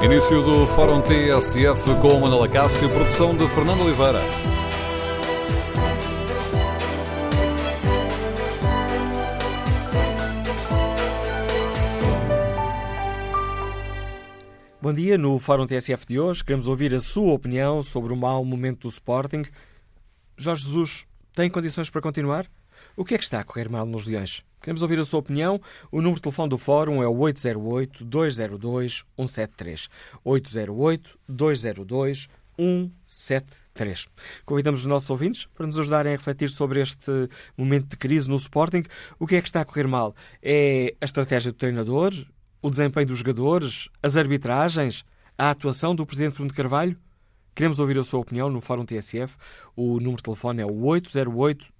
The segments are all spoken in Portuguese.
Início do Fórum TSF com Manuela Cássio, produção de Fernando Oliveira. Bom dia, no Fórum TSF de hoje queremos ouvir a sua opinião sobre o mau momento do Sporting. Jorge Jesus tem condições para continuar? O que é que está a correr mal nos Leões? Queremos ouvir a sua opinião. O número de telefone do Fórum é o 808-202-173. 808-202-173. Convidamos os nossos ouvintes para nos ajudarem a refletir sobre este momento de crise no Sporting. O que é que está a correr mal? É a estratégia do treinador? O desempenho dos jogadores? As arbitragens? A atuação do Presidente Bruno Carvalho? Queremos ouvir a sua opinião no Fórum TSF. O número de telefone é o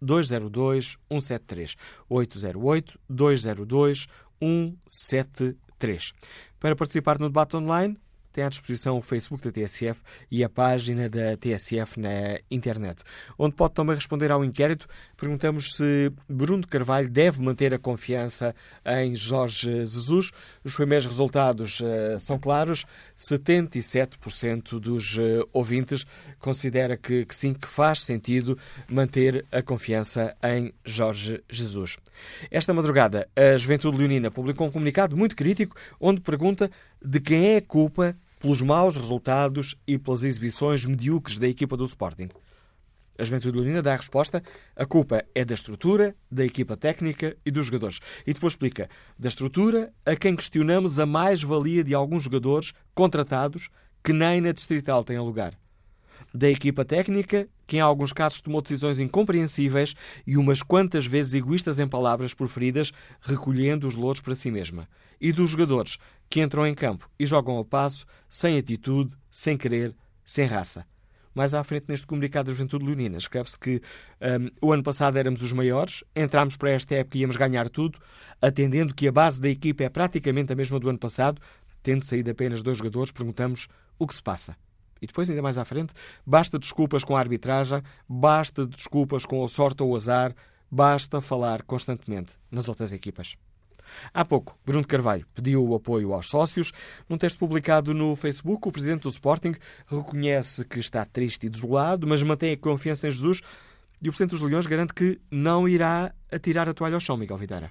808-202-173. 808-202-173. Para participar no debate online, tem à disposição o Facebook da TSF e a página da TSF na internet, onde pode também responder ao inquérito. Perguntamos se Bruno Carvalho deve manter a confiança em Jorge Jesus. Os primeiros resultados uh, são claros: 77% dos uh, ouvintes considera que, que sim, que faz sentido manter a confiança em Jorge Jesus. Esta madrugada, a Juventude Leonina publicou um comunicado muito crítico onde pergunta de quem é a culpa pelos maus resultados e pelas exibições medíocres da equipa do Sporting. A Juventude Leonina dá a resposta: a culpa é da estrutura, da equipa técnica e dos jogadores. E depois explica: da estrutura, a quem questionamos a mais-valia de alguns jogadores contratados que nem na distrital têm lugar. Da equipa técnica, que em alguns casos tomou decisões incompreensíveis e umas quantas vezes egoístas em palavras preferidas, recolhendo os louros para si mesma. E dos jogadores, que entram em campo e jogam ao passo, sem atitude, sem querer, sem raça. Mais à frente, neste comunicado da Juventude Leonina, escreve-se que um, o ano passado éramos os maiores, entramos para esta época e íamos ganhar tudo, atendendo que a base da equipa é praticamente a mesma do ano passado, tendo saído apenas dois jogadores, perguntamos o que se passa. E depois, ainda mais à frente, basta desculpas com a arbitragem, basta desculpas com a sorte ou o azar, basta falar constantemente nas outras equipas. Há pouco, Bruno Carvalho pediu o apoio aos sócios. Num texto publicado no Facebook, o presidente do Sporting reconhece que está triste e desolado, mas mantém a confiança em Jesus e o presidente dos Leões garante que não irá atirar a toalha ao chão, Miguel Videira.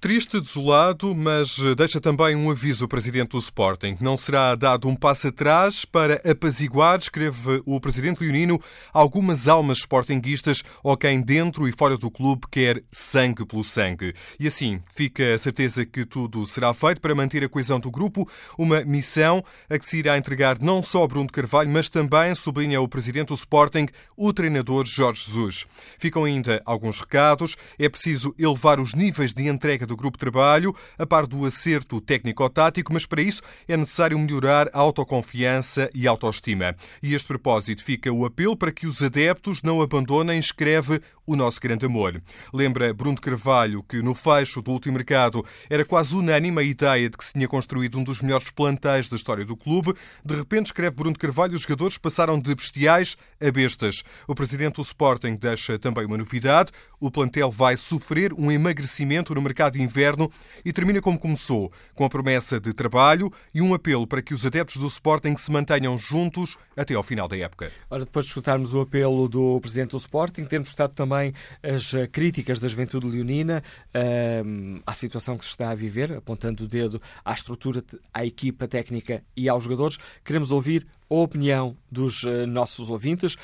Triste, desolado, mas deixa também um aviso o presidente do Sporting. Não será dado um passo atrás para apaziguar, escreve o presidente leonino, algumas almas sportinguistas ou quem dentro e fora do clube quer sangue pelo sangue. E assim fica a certeza que tudo será feito para manter a coesão do grupo, uma missão a que se irá entregar não só Bruno Carvalho, mas também, sublinha o presidente do Sporting, o treinador Jorge Jesus. Ficam ainda alguns recados. É preciso elevar os níveis de entrega do grupo de trabalho, a par do acerto técnico-tático, mas para isso é necessário melhorar a autoconfiança e a autoestima. E este propósito fica o apelo para que os adeptos não abandonem, escreve o nosso grande amor. Lembra Bruno Carvalho que no fecho do último mercado era quase unânime a ideia de que se tinha construído um dos melhores plantéis da história do clube. De repente, escreve Bruno Carvalho, os jogadores passaram de bestiais a bestas. O presidente do Sporting deixa também uma novidade. O plantel vai sofrer um emagrecimento no mercado de inverno e termina como começou, com a promessa de trabalho e um apelo para que os adeptos do Sporting se mantenham juntos até ao final da época. Ora, depois de escutarmos o apelo do presidente do Sporting, temos escutado também as eh, críticas da juventude leonina uh, à situação que se está a viver, apontando o dedo à estrutura, à equipa técnica e aos jogadores. Queremos ouvir a opinião dos uh, nossos ouvintes.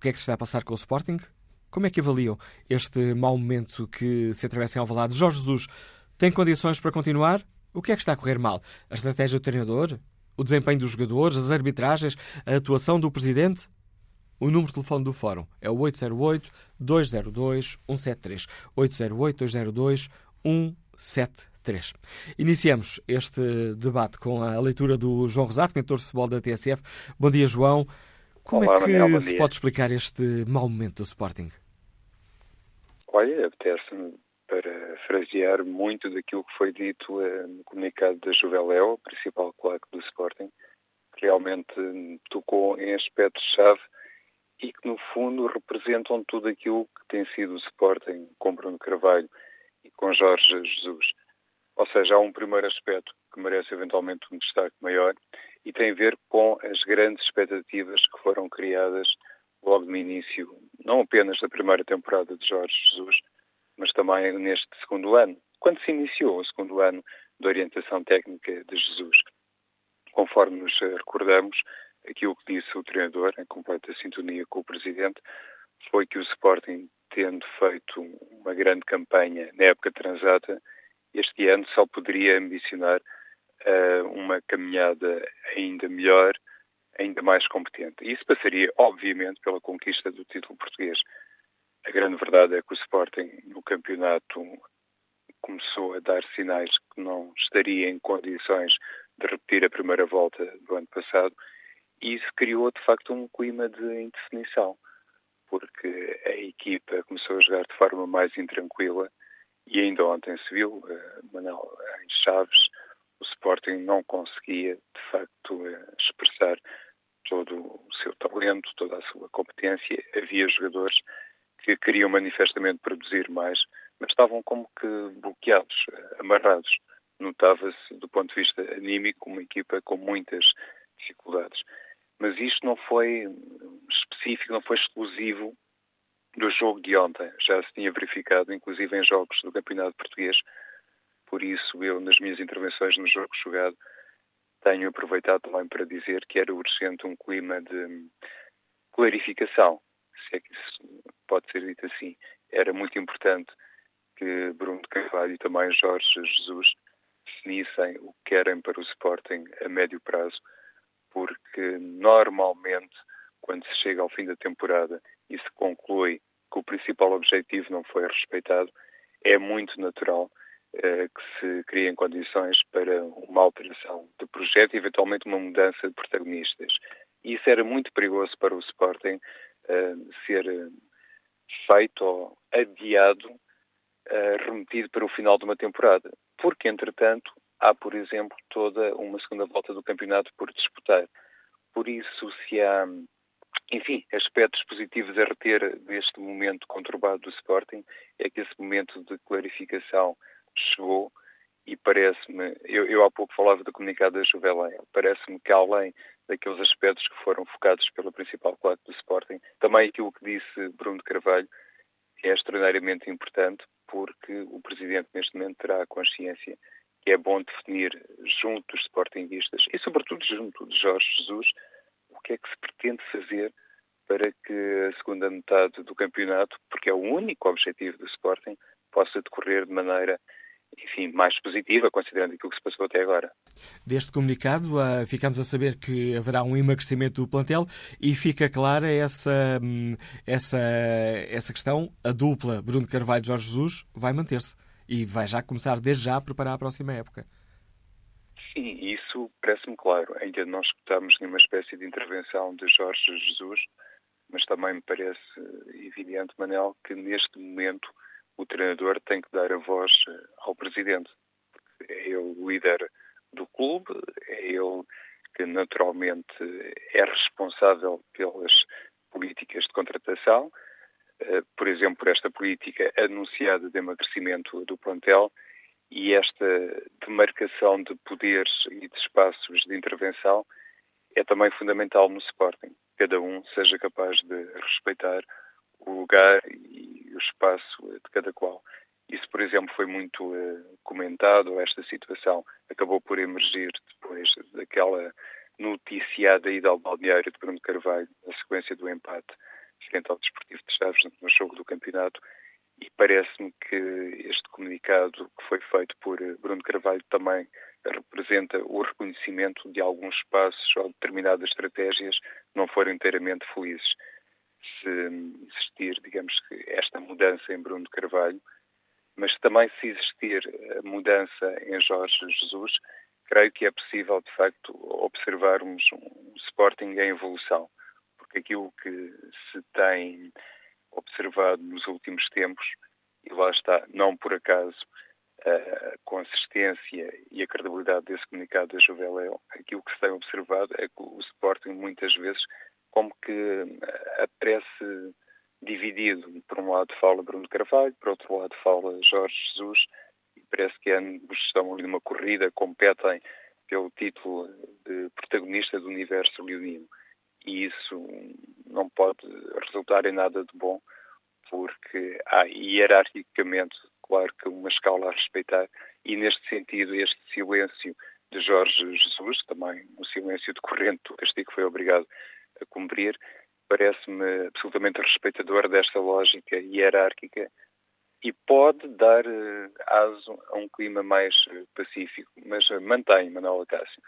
O que é que se está a passar com o Sporting? Como é que avaliam este mau momento que se atravessa em Alvalade? Jorge Jesus tem condições para continuar? O que é que está a correr mal? A estratégia do treinador? O desempenho dos jogadores? As arbitragens? A atuação do presidente? O número de telefone do Fórum é o 808-202-173. 808-202-173. Iniciamos este debate com a leitura do João Rosato, mentor de futebol da TSF. Bom dia, João. Como Olá, é que Manuel, se pode explicar este mau momento do Sporting? Olha, apetece-me para frasear muito daquilo que foi dito uh, no comunicado da Juveléu, principal claque do Sporting, que realmente tocou em aspectos-chave e que, no fundo, representam tudo aquilo que tem sido o Sporting com Bruno Carvalho e com Jorge Jesus. Ou seja, há um primeiro aspecto que merece eventualmente um destaque maior e tem a ver com as grandes expectativas que foram criadas logo no início, não apenas da primeira temporada de Jorge Jesus, mas também neste segundo ano, quando se iniciou o segundo ano de orientação técnica de Jesus. Conforme nos recordamos, aquilo que disse o treinador, em completa sintonia com o presidente, foi que o Sporting, tendo feito uma grande campanha na época transata, este ano só poderia ambicionar uh, uma caminhada ainda melhor, ainda mais competente. Isso passaria, obviamente, pela conquista do título português. A grande verdade é que o Sporting, no campeonato, começou a dar sinais que não estaria em condições de repetir a primeira volta do ano passado e isso criou, de facto, um clima de indefinição, porque a equipa começou a jogar de forma mais intranquila e ainda ontem se viu, uh, Manuel, em Chaves, o Sporting não conseguia, de facto, uh, expressar todo o seu talento, toda a sua competência. Havia jogadores que queriam manifestamente produzir mais, mas estavam como que bloqueados, uh, amarrados. Notava-se, do ponto de vista anímico, uma equipa com muitas dificuldades. Mas isto não foi específico, não foi exclusivo do jogo de ontem. Já se tinha verificado, inclusive em jogos do Campeonato Português. Por isso, eu, nas minhas intervenções no jogo jogado, tenho aproveitado também para dizer que era urgente um clima de clarificação, se é que isso pode ser dito assim. Era muito importante que Bruno de Carvalho e também Jorge Jesus definissem o que querem para o Sporting a médio prazo, porque normalmente, quando se chega ao fim da temporada e se conclui que o principal objetivo não foi respeitado, é muito natural que se criem condições para uma alteração do projeto e eventualmente uma mudança de protagonistas. Isso era muito perigoso para o Sporting eh, ser eh, feito ou adiado, remetido para o final de uma temporada. Porque, entretanto, há, por exemplo, toda uma segunda volta do campeonato por disputar. Por isso, se há enfim, aspectos positivos a reter deste momento conturbado do Sporting é que esse momento de clarificação chegou e parece-me, eu, eu, há pouco falava do comunicado da Juvelenha, parece-me que além daqueles aspectos que foram focados pela principal claque do Sporting, também aquilo que disse Bruno de Carvalho é extraordinariamente importante porque o Presidente neste momento terá a consciência que é bom definir junto dos Sportingistas e sobretudo junto de Jorge Jesus o que é que se pretende fazer para que a segunda metade do campeonato, porque é o único objetivo do Sporting, possa decorrer de maneira enfim, mais positiva, considerando aquilo que se passou até agora. Deste comunicado, uh, ficamos a saber que haverá um emagrecimento do plantel e fica clara essa, hum, essa, essa questão. A dupla Bruno Carvalho e Jorge Jesus vai manter-se e vai já começar desde já a preparar a próxima época. Sim, isso parece-me claro. Ainda não escutamos nenhuma espécie de intervenção de Jorge Jesus, mas também me parece evidente, Manel, que neste momento o treinador tem que dar a voz eh, ao presidente. É ele o líder do clube, é ele que naturalmente é responsável pelas políticas de contratação, eh, por exemplo, esta política anunciada de emagrecimento do plantel e esta demarcação de poderes e de espaços de intervenção é também fundamental no Sporting. Cada um seja capaz de respeitar o lugar e o espaço de cada qual. Isso, por exemplo, foi muito uh, comentado, esta situação acabou por emergir depois daquela noticiada ida ao balneário de Bruno Carvalho, na sequência do empate frente ao Desportivo de Chaves no jogo do campeonato, e parece-me que este comunicado que foi feito por eh, Bruno Carvalho também representa o reconhecimento de alguns passos ou determinadas estratégias não foram inteiramente felizes. Se existir, digamos que, esta mudança em Bruno Carvalho, mas também se existir a mudança em Jorge Jesus, creio que é possível, de facto, observarmos um Sporting em evolução, porque aquilo que se tem observado nos últimos tempos, e lá está, não por acaso, a consistência e a credibilidade desse comunicado da Juveléu, aquilo que se tem observado é que o Sporting muitas vezes como que aparece dividido. Por um lado fala Bruno Carvalho, por outro lado fala Jorge Jesus, e parece que ambos estão ali numa corrida, competem pelo título de protagonista do universo leonino. E isso não pode resultar em nada de bom, porque há hierarquicamente, claro que uma escala a respeitar, e neste sentido, este silêncio de Jorge Jesus, também um silêncio decorrente do castigo que foi obrigado a cumprir, parece-me absolutamente respeitador desta lógica hierárquica e pode dar uh, aso a um clima mais uh, pacífico. Mas uh, mantém, Manuel Acácio.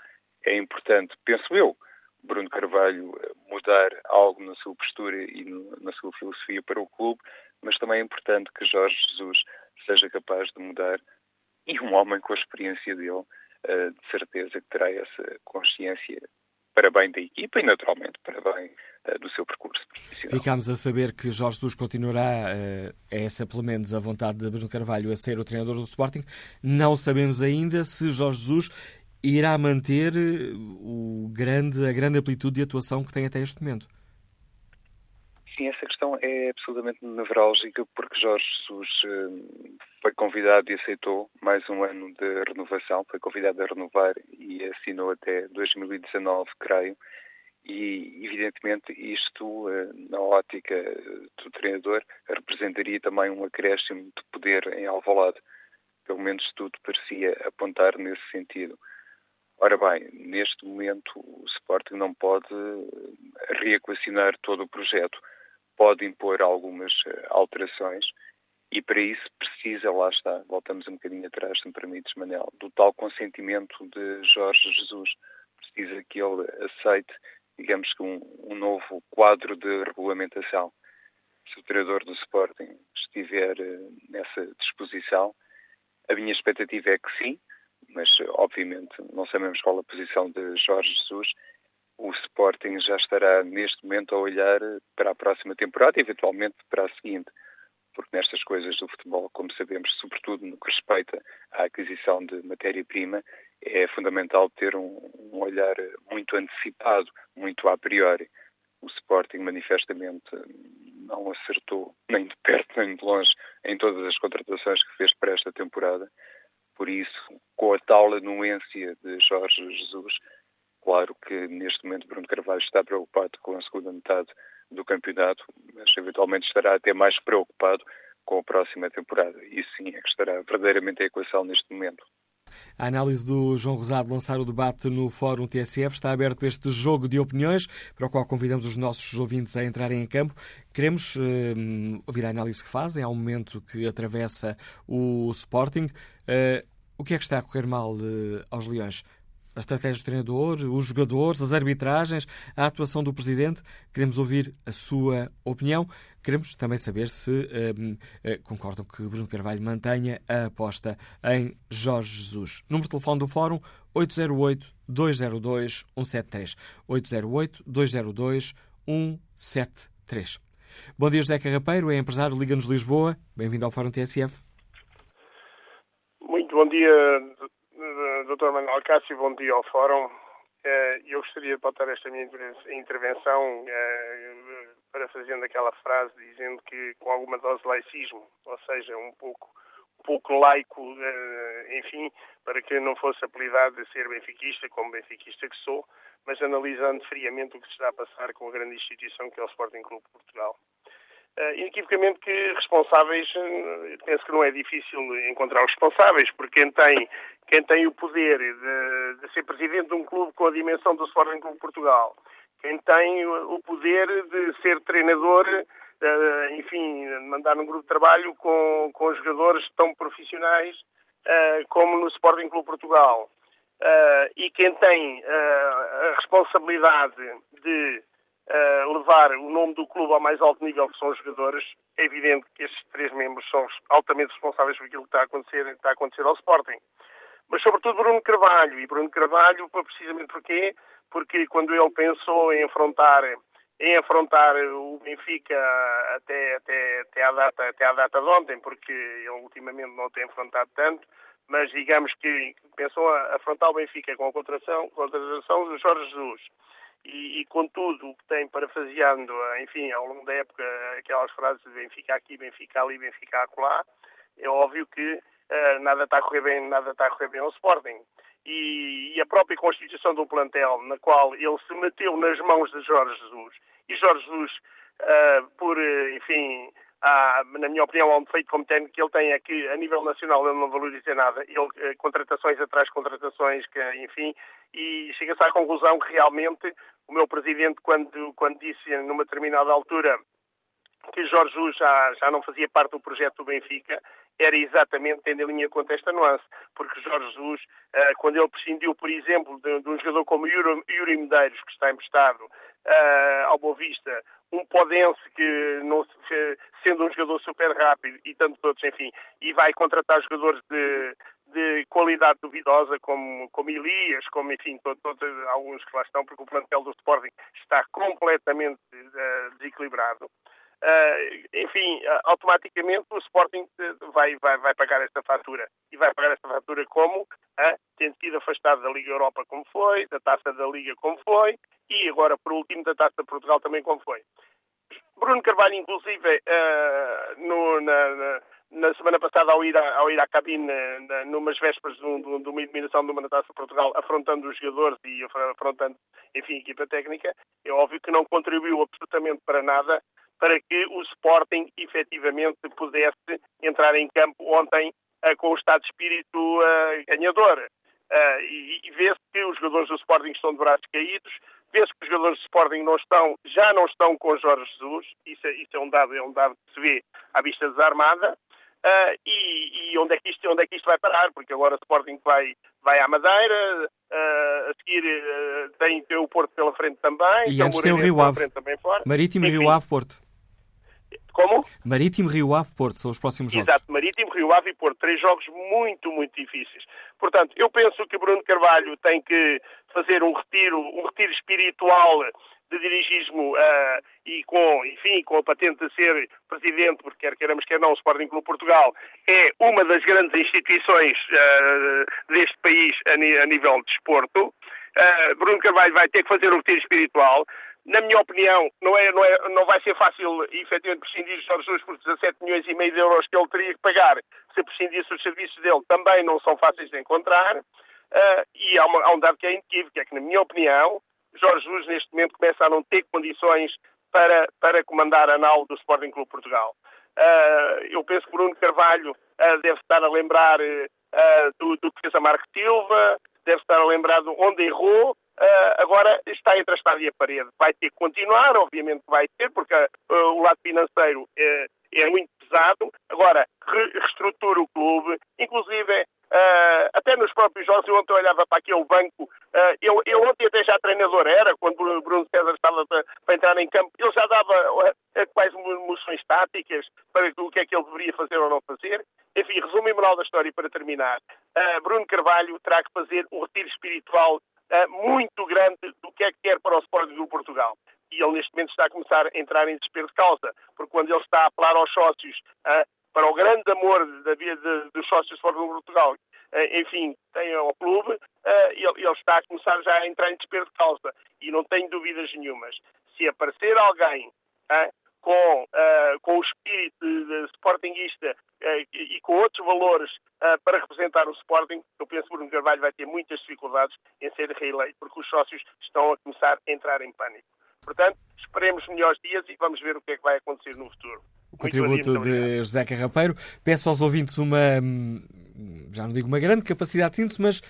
É importante, penso eu, Bruno Carvalho mudar algo na sua postura e no, na sua filosofia para o clube, mas também é importante que Jorge Jesus seja capaz de mudar e um homem com a experiência dele, de certeza que terá essa consciência para bem da equipa e, naturalmente, para bem uh, do seu percurso profissional. Ficámos a saber que Jorge Jesus continuará, é essa pelo menos a vontade de Bruno Carvalho, a ser o treinador do Sporting. Não sabemos ainda se Jorge Jesus irá manter eh, o grande, a grande amplitude de atuação que tem até este momento. Sim, essa questão é absolutamente nevrálgica porque Jorge Jesus eh, foi convidado e aceitou mais um ano de renovação, foi convidado a renovar e assinou até 2019, creio. E, evidentemente, isto, eh, na ótica do treinador, representaria também um acréscimo de poder em Alvalade. Pelo menos tudo parecia apontar nesse sentido. Ora bem, neste momento o Sporting não pode reequacionar todo o projeto pode impor algumas eh, alterações e para isso precisa, lá está, voltamos um bocadinho atrás, se me permites, Manel, do tal consentimento de Jorge Jesus. Precisa que ele aceite, digamos que um, um novo quadro de regulamentação. Se o treinador do Sporting estiver uh, nessa disposição, a minha expectativa é que sim, mas obviamente não sabemos qual a posição de Jorge Jesus o Sporting já estará neste momento a olhar para a próxima temporada e eventualmente para a seguinte, porque nestas coisas do futebol, como sabemos, sobretudo no que respeita à aquisição de matéria-prima, é fundamental ter um, um, olhar muito antecipado, muito a priori. O Sporting manifestamente não acertou nem de perto nem de longe em todas as contratações que fez para esta temporada. Por isso, com a tal anuência de Jorge Jesus, Claro que neste momento Bruno Carvalho está preocupado com a segunda metade do campeonato, mas eventualmente estará até mais preocupado com a próxima temporada. Isso sim é que estará verdadeiramente a equação neste momento. A análise do João Rosado lançar o debate no Fórum TSF está aberto este jogo de opiniões, para o qual convidamos os nossos ouvintes a entrarem em campo. Queremos uh, ouvir a análise que fazem ao momento que atravessa o Sporting. Uh, o que é que está a correr mal uh, aos Leões? A estratégia do treinador, os jogadores, as arbitragens, a atuação do presidente. Queremos ouvir a sua opinião. Queremos também saber se um, eh, concordam que Bruno Carvalho mantenha a aposta em Jorge Jesus. Número de telefone do Fórum 808-202-173. 808-202-173. Bom dia, José Carrapeiro, é empresário Liga-nos Lisboa. Bem-vindo ao Fórum TSF. Muito bom dia, Dr. Manuel Cássio, bom dia ao Fórum. Eh, eu gostaria de botar esta minha intervenção eh, parafraseando aquela frase dizendo que com alguma dose de laicismo, ou seja, um pouco, um pouco laico, eh, enfim, para que não fosse apelidado de ser benfiquista, como benfiquista que sou, mas analisando friamente o que se está a passar com a grande instituição que é o Sporting Clube de Portugal. Uh, inequivocamente que responsáveis, uh, penso que não é difícil encontrar responsáveis, porque quem tem, quem tem o poder de, de ser presidente de um clube com a dimensão do Sporting Clube Portugal, quem tem o poder de ser treinador, uh, enfim, mandar um grupo de trabalho com, com jogadores tão profissionais como no Sporting Clube Portugal, e quem tem a responsabilidade de levar o nome do clube ao mais alto nível, que são os jogadores, é evidente que estes três membros são altamente responsáveis por aquilo que está a acontecer, está a acontecer ao Sporting. Mas, sobretudo, Bruno Carvalho. E Bruno Carvalho, precisamente porquê? Porque quando ele pensou em afrontar em afrontar o Benfica até, até, até, à data, até à data de ontem, porque ele ultimamente não tem afrontado tanto, mas digamos que pensou a afrontar o Benfica com a contratação, contratação de Jorge Jesus e, e com tudo o que tem parafraseando, enfim, ao longo da época, aquelas frases de Benfica aqui, Benfica ali, Benfica acolá, é óbvio que uh, nada está a correr bem, nada está a correr bem ao Sporting. E, e, a própria constituição do plantel, na qual ele se meteu nas mãos de Jorge Jesus, e Jorge Jesus, uh, por, enfim, há, na minha opinião, há um defeito como técnico que ele tem é que, a nível nacional, ele não valoriza nada. Ele, eh, contratações atrás contratações, que, enfim, e chega-se à conclusão que realmente o meu presidente, quando, quando disse numa determinada altura que Jorge Jesus já, já não fazia parte do projeto do Benfica, era exatamente tendo em linha conta esta nuance, porque Jorge Jesus, eh, quando ele prescindiu, por exemplo, de, de um jogador como Yuri, Yuri Medeiros, que está emprestado uh, ao Boa Vista, um Podense que, não, sendo um jogador super rápido e tantos outros, enfim, e vai contratar jogadores de, de qualidade duvidosa, como, como Elias, como, enfim, todos, todos, alguns que lá estão, porque o plantel do Sporting está completamente uh, desequilibrado. Uh, enfim, automaticamente o Sporting vai, vai, vai pagar esta fatura. E vai pagar esta fatura como? Uh, tendo sido afastado da Liga Europa como foi, da Taça da Liga como foi, e agora, por último, da Taça de Portugal também como foi. Bruno Carvalho, inclusive, uh, no, na, na, na, semana passada, ao ir, ao ir à cabine, na, numas vésperas de, um, de, uma eliminação de uma Taça de Portugal, afrontando os jogadores e afrontando, enfim, a equipa técnica, é óbvio que não contribuiu absolutamente para nada para que o Sporting efetivamente pudesse entrar em campo ontem uh, com o estado de espírito uh, ganhador. Uh, e, e vê-se que os jogadores do Sporting estão de braços caídos, vê-se que os jogadores do Sporting não estão, já não estão com Jorge Jesus, isso é, isso é um dado, é um dado que se vê à vista desarmada, Uh, e, e, onde, é que isto, onde é que isto vai parar? Porque agora o Sporting vai, vai à Madeira, uh, a seguir uh, tem, tem o Porto pela frente também. E antes tem o Rio Ave. Marítimo, Enfim, Rio Ave, Porto. Como? Marítimo, Rio Ave, Porto, são os próximos jogos. Exato, Marítimo, Rio Ave e Porto. Três jogos muito, muito difíceis. Portanto, eu penso que Bruno Carvalho tem que fazer um retiro, um retiro espiritual de dirigismo uh, e com, enfim, com a patente de ser presidente, porque quer queiramos quer não, o Sporting Clube Portugal é uma das grandes instituições uh, deste país a, a, nível de desporto. Uh, Bruno Carvalho vai ter que fazer um retiro espiritual na minha opinião, não, é, não, é, não vai ser fácil, efetivamente, prescindir de Jorge Jesus por 17 milhões e meio de euros que ele teria que pagar se prescindisse os serviços dele, também não são fáceis de encontrar. Uh, e há, uma, há, um dado que é inequívoco, é que, na minha opinião, Jorge Jesus, neste momento, começa a não ter condições para, para comandar a nau do Sporting Clube Portugal. Uh, eu penso que Bruno Carvalho uh, deve estar a lembrar do, do que fez a Marco Silva, deve estar a lembrar de onde errou, Uh, agora está entre a espada e a parede. Vai ter que continuar, obviamente vai ter, porque uh, o lado financeiro é, é muito pesado. Agora, re reestrutura o clube, inclusive Uh, até nos próprios jogos, eu ontem olhava para aquele banco, uh, eu, eu ontem até já treinador era, quando o Bruno César estava para, entrar em campo, ele já dava uh, quais moções táticas para o que é que ele deveria fazer ou não fazer. Enfim, resumo e moral da história para terminar. Bruno Carvalho terá que fazer um retiro espiritual muito grande do que é que quer para o Sporting do Portugal. E ele neste momento está a começar a entrar em desespero de causa, porque quando ele está a apelar aos sócios uh, para o grande amor da vida dos sócios do Sporting Portugal, uh, enfim, tem ao clube, uh, ele, está a começar já a entrar em desespero de causa. E não tenho dúvidas nenhumas. Se aparecer alguém com, uh, com o espírito de, uh, e, com outros valores para representar o Sporting, eu penso que Bruno Carvalho vai ter muitas dificuldades em ser reeleito, porque os sócios estão a começar a entrar em pânico. Portanto, esperemos melhores dias e vamos ver o que é que vai acontecer no futuro. Contributo de José Carrapeiro. Peço aos ouvintes uma, hum, já não digo uma grande capacidade de síntese, mas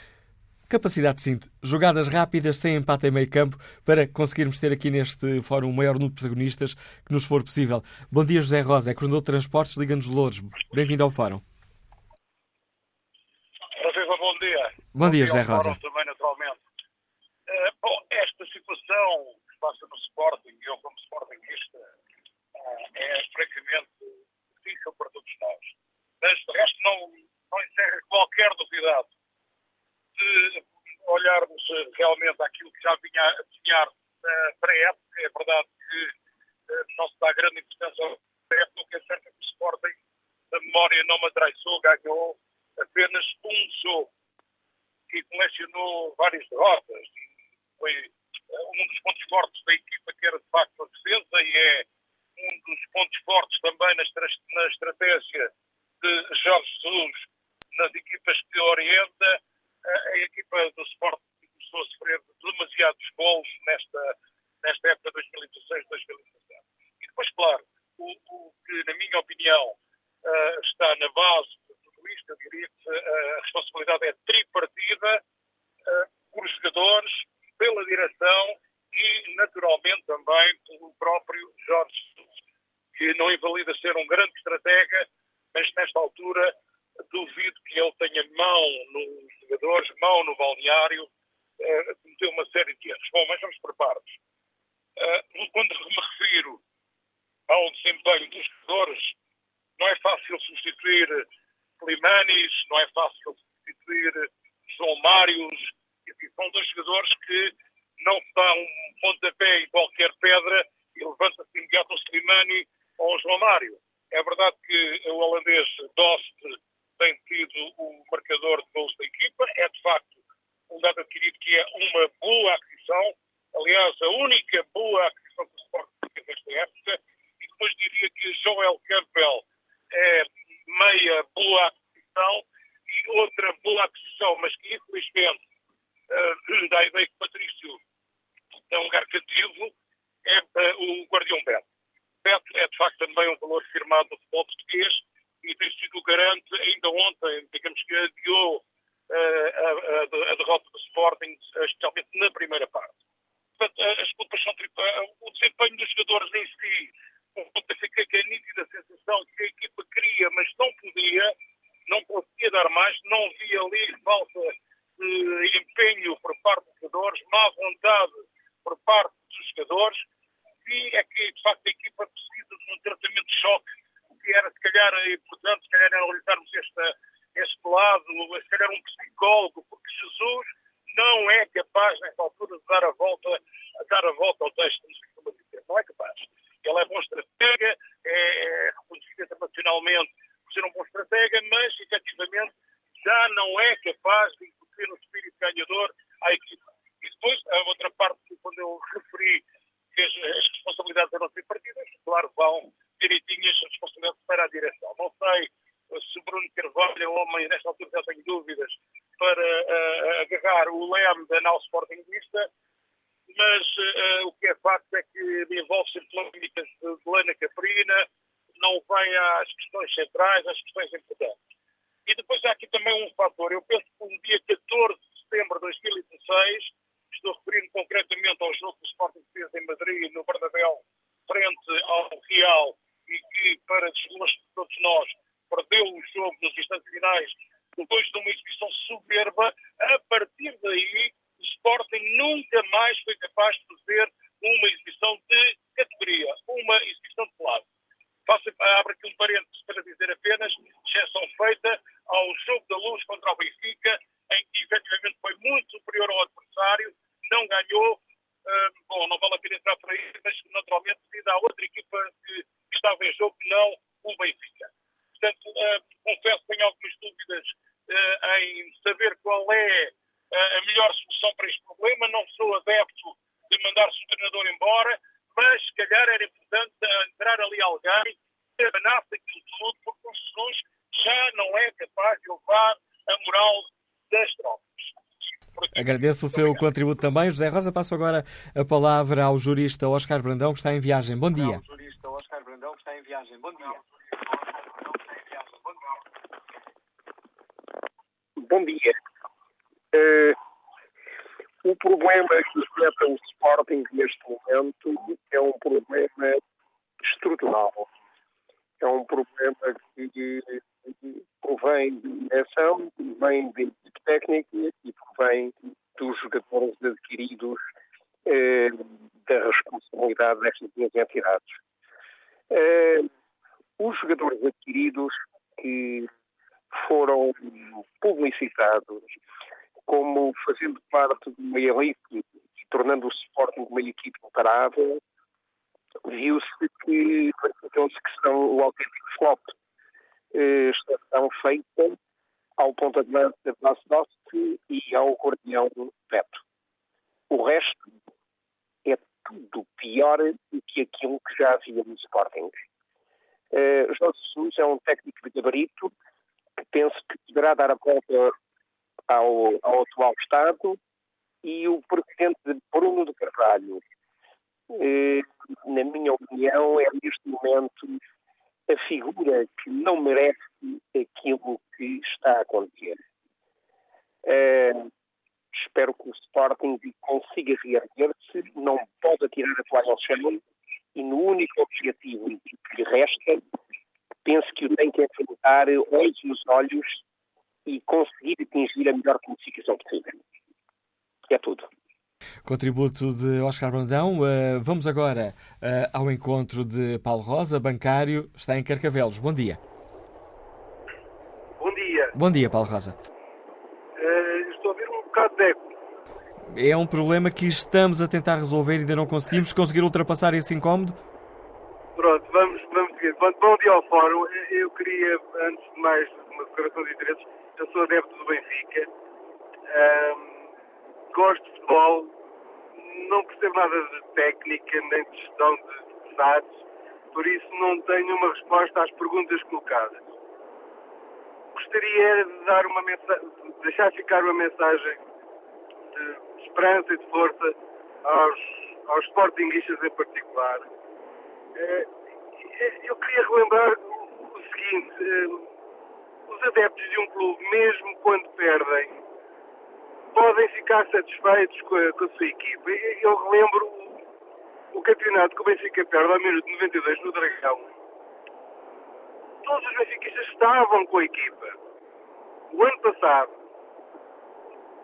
Capacidade de cinto, jogadas rápidas sem empate em meio campo para conseguirmos ter aqui neste fórum o maior número de protagonistas que nos for possível. Bom dia, José Rosa, é coordenador de transportes, liga-nos Louros. Bem-vindo ao fórum. Francisco, bom dia. Bom dia, José Rosa. Também, naturalmente. Uh, bom, esta situação que passa no Sporting, eu como Sportingista, é francamente difícil para todos nós. Mas, de resto, não, não encerra qualquer novidade se olharmos realmente aquilo que já vinha a desenhar uh, para a época, é verdade que uh, não se dá grande importância ao época, é certo que o Sporting, a memória não me atraiçou, ganhou apenas um jogo e colecionou várias derrotas. Foi um dos pontos fortes da equipa que era de facto a defesa e é um dos pontos fortes também na, na estratégia de Jorge Jesus nas equipas que orienta. A equipa do Sporting começou a sofrer demasiados gols nesta, nesta época 2016-2017. E depois, claro, o, o, que, na minha opinião, uh, está na base de tudo isto, eu diria que a responsabilidade é tripartida uh, por jogadores, pela direção e, naturalmente, também pelo próprio Jorge que não invalida ser um grande estratega, mas nesta altura duvido que ele tenha mão nos jogadores, mão no balneário, uh, cometeu uma série de erros. Bom, mas vamos por partes. Uh, quando me refiro ao desempenho dos jogadores, não é fácil substituir Limanis, não é fácil substituir João Mários, são dois jogadores que não dão um pontapé em qualquer pedra e levanta-se imediato o Slimani ou o João Mário. É verdade que o holandês Dost tem sido o marcador de gols da equipa, é de facto um dado adquirido que é uma boa aquisição, aliás, a única boa aquisição que Sporting nesta época, e depois diria que Joel Campbell é meia boa aquisição e outra boa aquisição, mas que infelizmente uh, dá a ideia que Patrício é um lugar cativo, é uh, o Guardião Beto. Beto é de facto também um valor firmado no futebol português e tem sido o garante, ainda ontem, digamos que adiou uh, a, a, a, derrota do Sporting, especialmente na primeira parte. Portanto, as culpas são o desempenho dos jogadores em si. Fica que a nítida sensação que a equipa queria, mas não podia, não conseguia dar mais, não via ali falta de empenho por parte dos jogadores, má vontade por parte dos jogadores, e é que, de facto, a equipa precisa de um tratamento de choque, o que era, se calhar, importante, se calhar, analisarmos este, este lado, se calhar um psicólogo, porque Jesus não é capaz, nesta altura, de dar a volta, dar a volta ao texto, não é capaz. Ele é bom estratega, é, é reconhecido internacionalmente por ser um bom estratega, mas, efetivamente, já não é capaz de incutir um espírito ganhador à equipa. E depois, a outra parte, quando eu referi que as, as responsabilidades eram tripartidas, claro, vão direitinhas as responsabilidades para a direção. Não sei se Bruno Carvalho é homem, nesta altura já tenho dúvidas, para uh, agarrar o leme da nau sportingista, mas uh, o que é facto é que envolve-se polémicas de Helena Caprina, não vem às questões centrais, às questões importantes. E depois há aqui também um fator. Eu penso que no dia 14 de setembro de 2016, estou referindo concretamente ao jogo do Sporting fez em Madrid, no Bernabéu, frente ao Real, e que, para desgosto de todos nós, perdeu o jogo nos instantes finais, depois de uma exibição soberba, a partir daí o Sporting nunca mais foi capaz de fazer uma exibição de categoria, uma exibição de classe. Faço, abro aqui um parênteses para dizer apenas, exceção feita ao jogo da luz contra o Benfica, em que efetivamente foi muito superior ao adversário, não ganhou. Uh, bom, não vale a pena entrar por aí, mas naturalmente devido à outra equipa que, que estava em jogo, não o Benfica. Portanto, uh, confesso que tenho algumas dúvidas uh, em saber qual é a melhor solução para este problema. Não sou adepto de mandar-se o treinador embora, mas se calhar era importante entrar ali alguém que abanasse aquilo tudo, porque o Jesus já não é capaz de levar a moral das tropas. Agradeço o seu Obrigado. contributo também. José Rosa, passo agora a palavra ao jurista Oscar Brandão, que está em viagem. Bom dia. Ao jurista Oscar Brandão, que está em viagem. Bom dia. Bom dia. Uh, o problema que afeta o Sporting neste momento é um problema estrutural. É um problema que provém de direção, provém de técnica e provém dos jogadores adquiridos eh, da responsabilidade destas duas entidades. Eh, os jogadores adquiridos que foram publicitados como fazendo parte de uma elite, tornando o Sporting uma equipe imparável, viu-se que verificou-se que são o autêntico flop. Eh, estão feita ao ponta lança de Blasdowski e ao guardião Beto. O resto é tudo pior do que aquilo que já havia no Sporting. Uh, Jorge Jesus é um técnico de gabarito que penso que poderá dar a volta ao, ao atual Estado e o presidente Bruno de Carvalho, eh, na minha opinião, é neste momento a figura que não merece aquilo que está a acontecer. Eh, espero que o Sporting consiga reerguer-se, não pode atirar a toalha ao chão e no único objetivo que lhe resta, penso que o tem que enfrentar olhos nos olhos e conseguir atingir a melhor classificação possível. É tudo. Contributo de Oscar Brandão. Uh, vamos agora uh, ao encontro de Paulo Rosa, bancário, está em Carcavelos. Bom dia. Bom dia. Bom dia, Paulo Rosa. Uh, estou a ouvir um bocado de eco. É um problema que estamos a tentar resolver e ainda não conseguimos. Conseguir ultrapassar esse incómodo? Pronto, vamos, vamos seguir. Bom, bom dia ao Fórum. Eu queria, antes de mais, uma declaração de interesses. Eu sou adepto do Benfica. Um, gosto de futebol. Não percebo nada de técnica nem de gestão de SADs. Por isso não tenho uma resposta às perguntas colocadas. Gostaria de dar uma mensagem, deixar ficar uma mensagem de esperança e de força aos, aos sportinguistas em particular. Eh, eu queria relembrar o seguinte: eh, os adeptos de um clube, mesmo quando perdem, podem ficar satisfeitos com a, com a sua equipa. Eu relembro o, campeonato que o Benfica perde ao minuto 92 no Dragão. Todos os benfiquistas estavam com a equipa. O ano passado,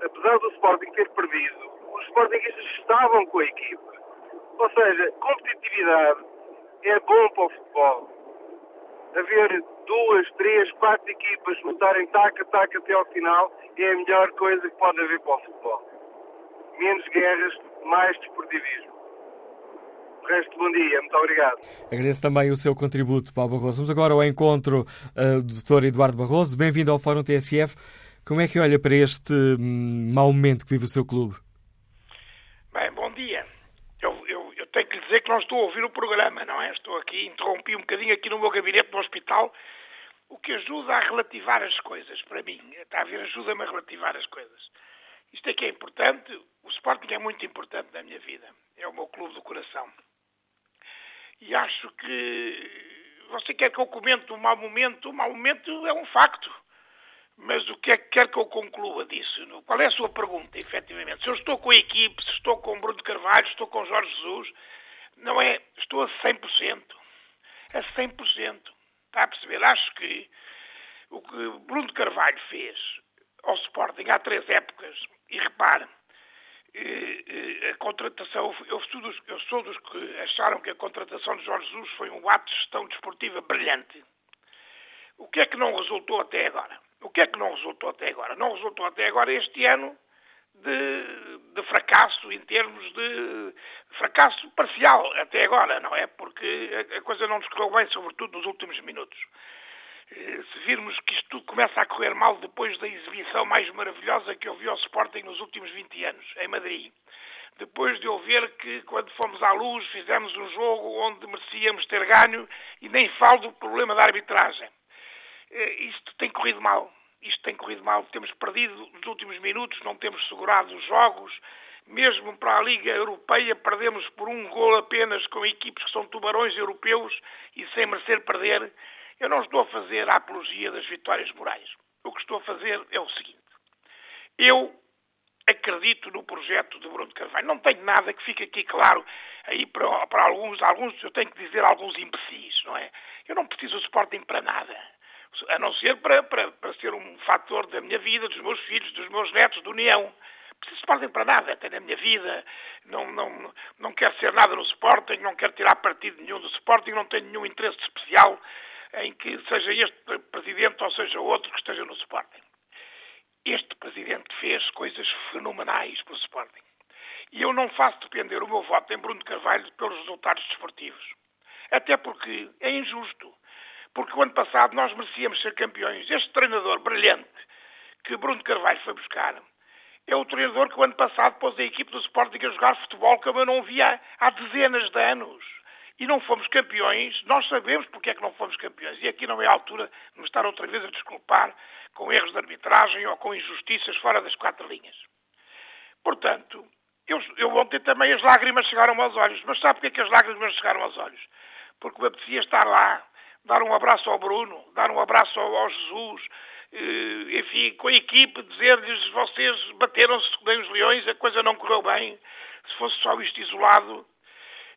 apesar do Sporting ter perdido, os Sportingistas estavam com a equipa. Ou seja, competitividade é bom para o futebol. Haver duas, três, quatro equipas lutarem taca, taca até ao final é a melhor coisa que pode haver para o futebol. Menos guerras, mais desportivismo. O resto, bom dia. Muito obrigado. Agradeço também o seu contributo, Paulo Barroso. Vamos agora ao encontro uh, do Dr. Eduardo Barroso. Bem-vindo ao Fórum TSF. Como é que olha para este hum, mau momento que vive o seu clube? Bem, bom dia. Eu, eu, eu, tenho que lhe dizer que não estou a ouvir o programa, não é? Estou aqui, interrompi um bocadinho aqui no meu gabinete do hospital, o que ajuda a relativar as coisas, para mim. Está a ver, ajuda-me a relativar as coisas. Isto é que é importante. O Sporting é muito importante na minha vida. É o meu clube do coração. E acho que você quer que eu comente um mau momento? O mau momento é um facto. Mas o que é que quer que eu conclua disso? Qual é a sua pergunta, efetivamente? Se eu estou com a equipe, se estou com Bruno Carvalho, se estou com Jorge Jesus, não é. Estou a 100%. A 100%. Está a perceber? Acho que o que Bruno Carvalho fez ao Sporting há três épocas, e repare, eh, eh, a contratação, eu sou, dos, eu sou dos que acharam que a contratação de Jorge Jesus foi um ato de gestão desportiva brilhante. O que é que não resultou até agora? O que é que não resultou até agora? Não resultou até agora este ano de, de, fracasso em termos de fracasso parcial até agora, não é? Porque a, a coisa não nos correu bem, sobretudo nos últimos minutos. Eh, se virmos que isto tudo começa a correr mal depois da exibição mais maravilhosa que eu vi ao Sporting nos últimos 20 anos, em Madrid. Depois de eu ver que, quando fomos à luz, fizemos um jogo onde merecíamos ter ganho e nem falo do problema da arbitragem. Eh, isto tem corrido mal. Isto tem corrido mal. Temos perdido nos últimos minutos, não temos segurado os jogos. Mesmo para a Liga Europeia, perdemos por um gol apenas com equipes que são tubarões europeus e sem merecer perder. Eu não estou a fazer a apologia das vitórias morais. O que estou a fazer é o seguinte. Eu acredito no projeto de Bruno Carvalho. Não tenho nada que fique aqui claro aí para, para alguns, alguns, eu tenho que dizer alguns imbecis, não é? Eu não preciso do Sporting para nada a não ser para, para, para ser um fator da minha vida, dos meus filhos, dos meus netos, de união. Preciso Sporting para nada, até na minha vida, não, não, não quero ser nada no Sporting, não quero tirar partido nenhum do Sporting, não tenho nenhum interesse especial em que seja este presidente ou seja outro que esteja no Sporting. Este presidente fez coisas fenomenais para o Sporting. E eu não faço depender o meu voto em Bruno Carvalho pelos resultados desportivos. Até porque é injusto porque o ano passado nós merecíamos ser campeões. Este treinador brilhante que Bruno Carvalho foi buscar é o treinador que o ano passado pôs a equipe do Sporting a jogar futebol como eu não via há dezenas de anos. e não fomos campeões, nós sabemos porque é que não fomos campeões. E aqui não é a altura de me estar outra vez a desculpar com erros de arbitragem ou com injustiças fora das quatro linhas. Portanto, eu, eu ontem também as lágrimas chegaram aos olhos. Mas sabe porque é que as lágrimas chegaram aos olhos? Porque me apetecia estar lá, dar um abraço ao Bruno, dar um abraço ao, ao Jesus, eh, enfim, com a equipe, dizer-lhes vocês bateram-se nem os leões, a coisa não correu bem. Se fosse só isto isolado,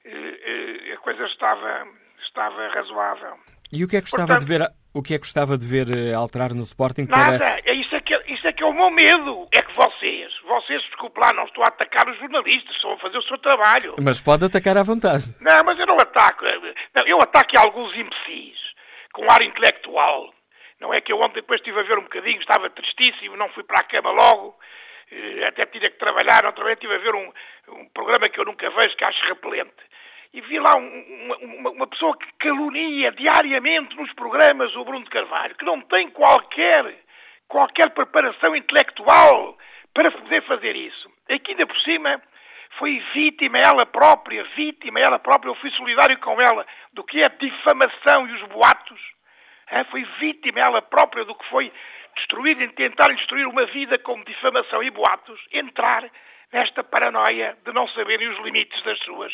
eh, eh, a coisa estava, estava razoável. E o que é que gostava Portanto, de ver, o que é que gostava de ver alterar no Sporting para... Nada, é isso é, que, isso é que é o meu medo, é que vocês, vocês, desculpe lá, não estou a atacar os jornalistas, estão a fazer o seu trabalho. Mas pode atacar à vontade. Não, mas eu não ataco, não, eu ataco alguns imbecis, com ar intelectual, não é que eu ontem depois estive a ver um bocadinho, estava tristíssimo, não fui para a cama logo, eh, até tinha que trabalhar, outra vez estive a ver um, um programa que eu nunca vejo, que acho repelente. E vi lá um, uma, uma, pessoa que calunia diariamente nos programas o Bruno de Carvalho, que não tem qualquer, qualquer preparação intelectual para poder fazer isso. Aqui ainda por cima foi vítima ela própria, vítima ela própria, eu fui solidário com ela do que é difamação e os boatos foi vítima ela própria do que foi destruir, tentar destruir uma vida com difamação e boatos, entrar nesta paranoia de não saberem os limites das suas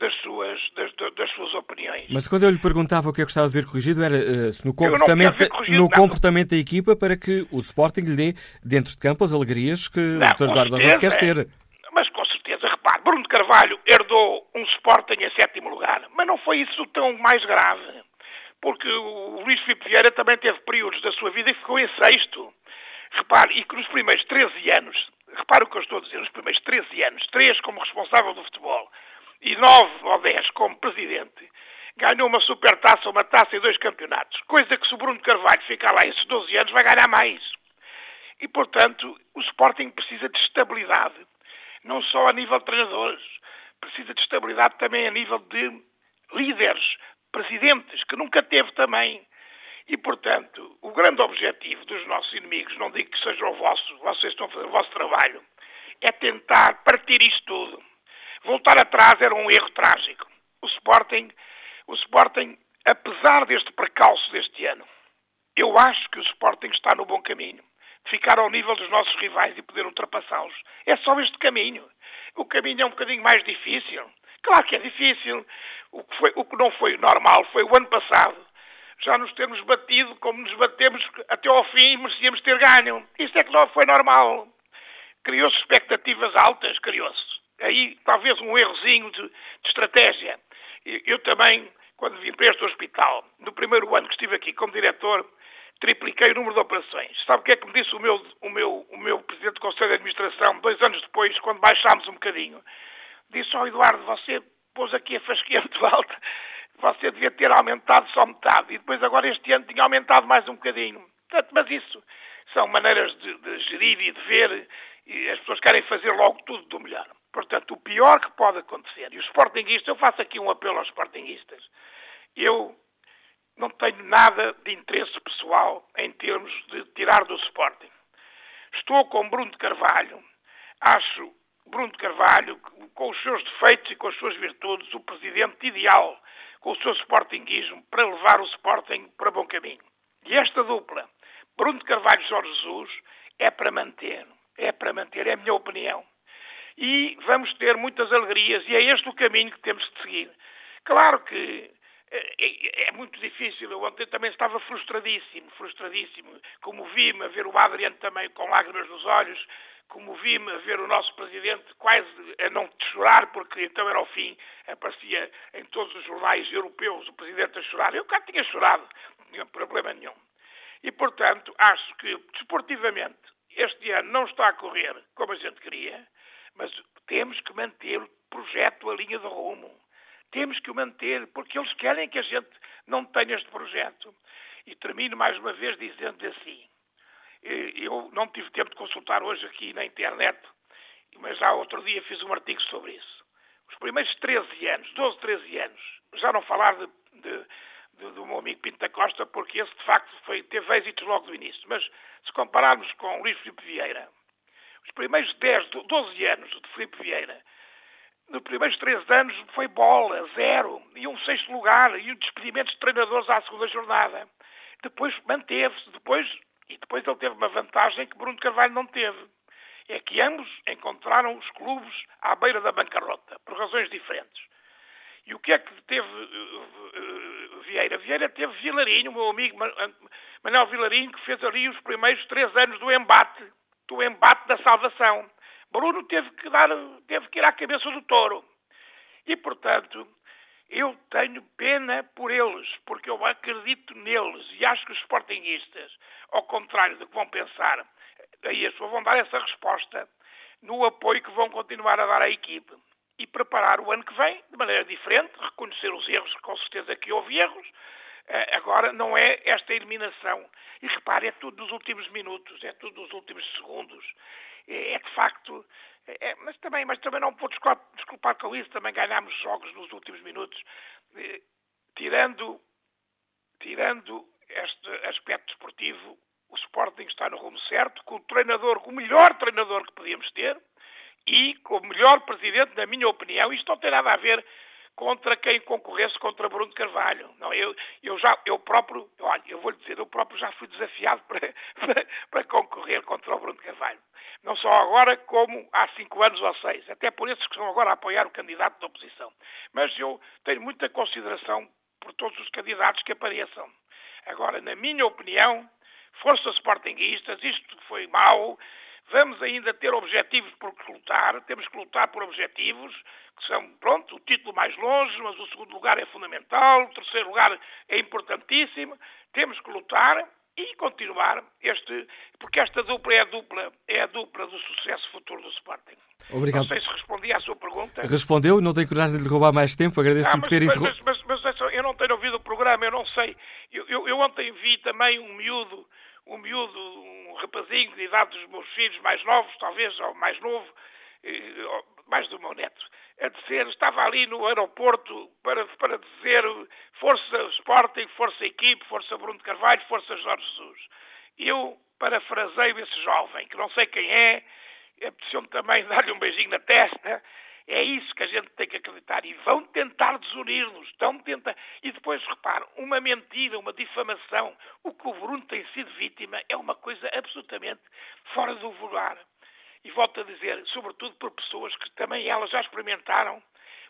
das suas, das, das, suas opiniões. Mas quando eu lhe perguntava o que é que gostava de ver corrigido, era uh, se no comportamento, no comportamento da equipa para que o Sporting lhe dê dentro de campo as alegrias que não, o Dr. Eduardo Barroso quer ter. Mas com certeza, repare, Bruno de Carvalho herdou um Sporting em sétimo lugar, mas não foi isso tão mais grave porque o Luís Filipe Vieira também teve períodos da sua vida e ficou em sexto. Repare, e que nos primeiros 13 anos, repare o que eu estou a dizer, nos primeiros 13 anos, três como responsável do futebol e nove ou dez como presidente, ganhou uma supertaça, uma taça e dois campeonatos. Coisa que se o Bruno Carvalho ficar lá esses 12 anos vai ganhar mais. E, portanto, o Sporting precisa de estabilidade, não só a nível de treinadores, precisa de estabilidade também a nível de líderes, presidentes, que nunca teve também. E, portanto, o grande objetivo dos nossos inimigos, não digo que seja o vosso, vocês estão a fazer o vosso trabalho, é tentar partir isto tudo. Voltar atrás era um erro trágico. O Sporting, o Sporting, apesar deste precalço deste ano, eu acho que o Sporting está no bom caminho. Ficar ao nível dos nossos rivais e poder ultrapassá-los. É só este caminho. O caminho é um bocadinho mais difícil. Claro que é difícil. O que, foi, o que não foi normal foi o ano passado já nos termos batido como nos batemos até ao fim e merecíamos ter ganho. Isso é que não foi normal. Criou-se expectativas altas, criou-se. Aí talvez um errozinho de, de estratégia. Eu também, quando vim para este hospital, no primeiro ano que estive aqui como diretor, tripliquei o número de operações. Sabe o que é que me disse o meu, o meu, o meu presidente do Conselho de Administração, dois anos depois, quando baixámos um bocadinho? Disse ao Eduardo, você pôs aqui a fasquia muito alta, você devia ter aumentado só metade. E depois agora este ano tinha aumentado mais um bocadinho. Portanto, mas isso são maneiras de, de gerir e de ver, e as pessoas querem fazer logo tudo do melhor. Portanto, o pior que pode acontecer, e os Sportingistas, eu faço aqui um apelo aos Sportingistas, eu não tenho nada de interesse pessoal em termos de tirar do Sporting. Estou com Bruno de Carvalho, acho Bruno de Carvalho, com os seus defeitos e com as suas virtudes, o presidente ideal, com o seu sportinguismo, para levar o Sporting para bom caminho. E esta dupla, Bruno de Carvalho e Jorge Jesus, é para manter. É para manter, é a minha opinião. E vamos ter muitas alegrias, e é este o caminho que temos de seguir. Claro que é, é, é, muito difícil. Eu ontem também estava frustradíssimo, frustradíssimo. Como vi-me a ver o Adriano também com lágrimas nos olhos, comovi-me a ver o nosso presidente quase a não chorar, porque então era o fim, aparecia em todos os jornais europeus o presidente a chorar. Eu cá tinha chorado, não tinha problema nenhum. E, portanto, acho que, desportivamente, este ano não está a correr como a gente queria, mas temos que manter o projeto, a linha de rumo. Temos que o manter, porque eles querem que a gente não tenha este projeto. E termino mais uma vez dizendo assim: eu não tive tempo de consultar hoje aqui na internet, mas já outro dia fiz um artigo sobre isso. Os primeiros 13 anos, 12, 13 anos, já não falar de, de, de, do meu amigo Pinto da Costa, porque esse de facto foi, teve êxitos logo do início, mas se compararmos com Luís Filipe Vieira, os primeiros 10, 12 anos de Filipe Vieira, nos primeiros três anos foi bola, zero, e um sexto lugar, e um despedimento de treinadores à segunda jornada. Depois manteve-se, depois, e depois ele teve uma vantagem que Bruno Carvalho não teve. É que ambos encontraram os clubes à beira da bancarrota, por razões diferentes. E o que é que teve Vieira? Vieira teve Vilarinho, meu amigo Manuel Vilarinho, que fez ali os primeiros três anos do embate, do embate da salvação. Bruno teve que, dar, teve que ir à cabeça do touro. E, portanto, eu tenho pena por eles, porque eu acredito neles e acho que os sportinguistas, ao contrário do que vão pensar, aí as pessoas vão dar essa resposta no apoio que vão continuar a dar à equipe e preparar o ano que vem de maneira diferente, reconhecer os erros, com certeza que houve erros. Eh, agora, não é esta eliminação. E repare, é tudo nos últimos minutos, é tudo nos últimos segundos. É, é de facto. É, mas, também, mas também não vou desculpar, desculpar com isso, também ganhámos jogos nos últimos minutos. Eh, tirando, tirando este aspecto desportivo, o Sporting está no rumo certo, com o treinador, com o melhor treinador que podíamos ter, e o melhor presidente, na minha opinião, isto não tem nada a ver contra quem concorresse contra Bruno Carvalho. Não, eu, eu já, eu próprio, olha, eu vou lhe dizer, eu próprio já fui desafiado para, para, para, concorrer contra o Bruno Carvalho. Não só agora, como há cinco anos ou seis. Até por esses que estão agora a apoiar o candidato da oposição. Mas eu tenho muita consideração por todos os candidatos que apareçam. Agora, na minha opinião, força sportinguistas, isto foi mau, Vamos ainda ter objetivos por que lutar, temos que lutar por objetivos, que são, pronto, o título mais longe, mas o segundo lugar é fundamental, o terceiro lugar é importantíssimo. Temos que lutar e continuar este, porque esta dupla é a dupla, é a dupla do sucesso futuro do Sporting. Obrigado. Não sei se respondi à sua pergunta. Respondeu, não tenho coragem de lhe roubar mais tempo, agradeço ah, por ter interrompido. Mas, mas, mas, eu não tenho ouvido o programa, eu não sei. Eu, eu, eu ontem vi também um miúdo um miúdo, um rapazinho de idade dos meus filhos mais novos, talvez, ou mais novo, mais do meu neto, a dizer, estava ali no aeroporto para, para dizer força Sporting, força equipe, força Bruno de Carvalho, força Jorge Jesus. Eu parafraseio esse jovem, que não sei quem é, apeteceu-me também dar-lhe um beijinho na testa, é isso que a gente tem que acreditar. E vão tentar desunir-nos. Tentar. E depois, repare, uma mentira, uma difamação. O que o Bruno tem sido vítima é uma coisa absolutamente fora do vulgar. E volto a dizer, sobretudo por pessoas que também elas já experimentaram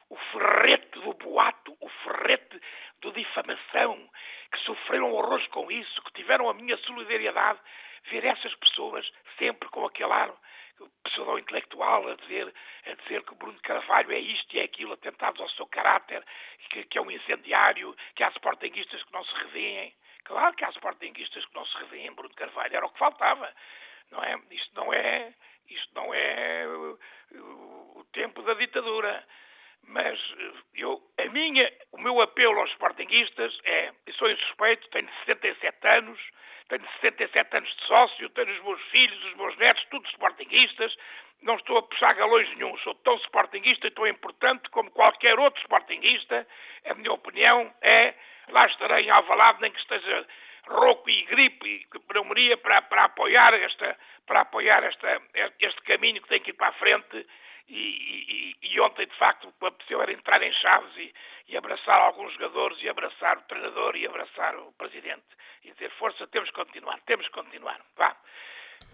o ferrete do boato, o ferrete do difamação, que sofreram horrores com isso, que tiveram a minha solidariedade, ver essas pessoas sempre com aquele ar pseudo-intelectual a dizer, a dizer que o Bruno Carvalho é isto e é aquilo, atentados ao seu caráter, que, que é um incendiário, que há sportinguistas que não se revêem. Claro que há sportinguistas que não se revêem, Bruno Carvalho, era o que faltava. Não é? Isto não é, isto não é o, o, tempo da ditadura. Mas eu, a minha, o meu apelo aos sportinguistas é, eu sou insuspeito, tenho 67 anos, tenho 77 anos de sócio, tenho os meus filhos, os meus netos, todos sportinguistas, não estou a puxar galões nenhum, sou tão sportinguista e tão importante como qualquer outro sportinguista. A minha opinião é, lá estarei em Alvalade, nem que esteja rouco e gripe e pneumonia para, para apoiar, esta, para apoiar esta, este caminho que tem que ir para a frente e, e, e, ontem, de facto, o que me apeteceu era entrar em chaves e, e, abraçar alguns jogadores, e abraçar o treinador, e abraçar o presidente, e dizer, força, temos que continuar, temos que continuar. Vá.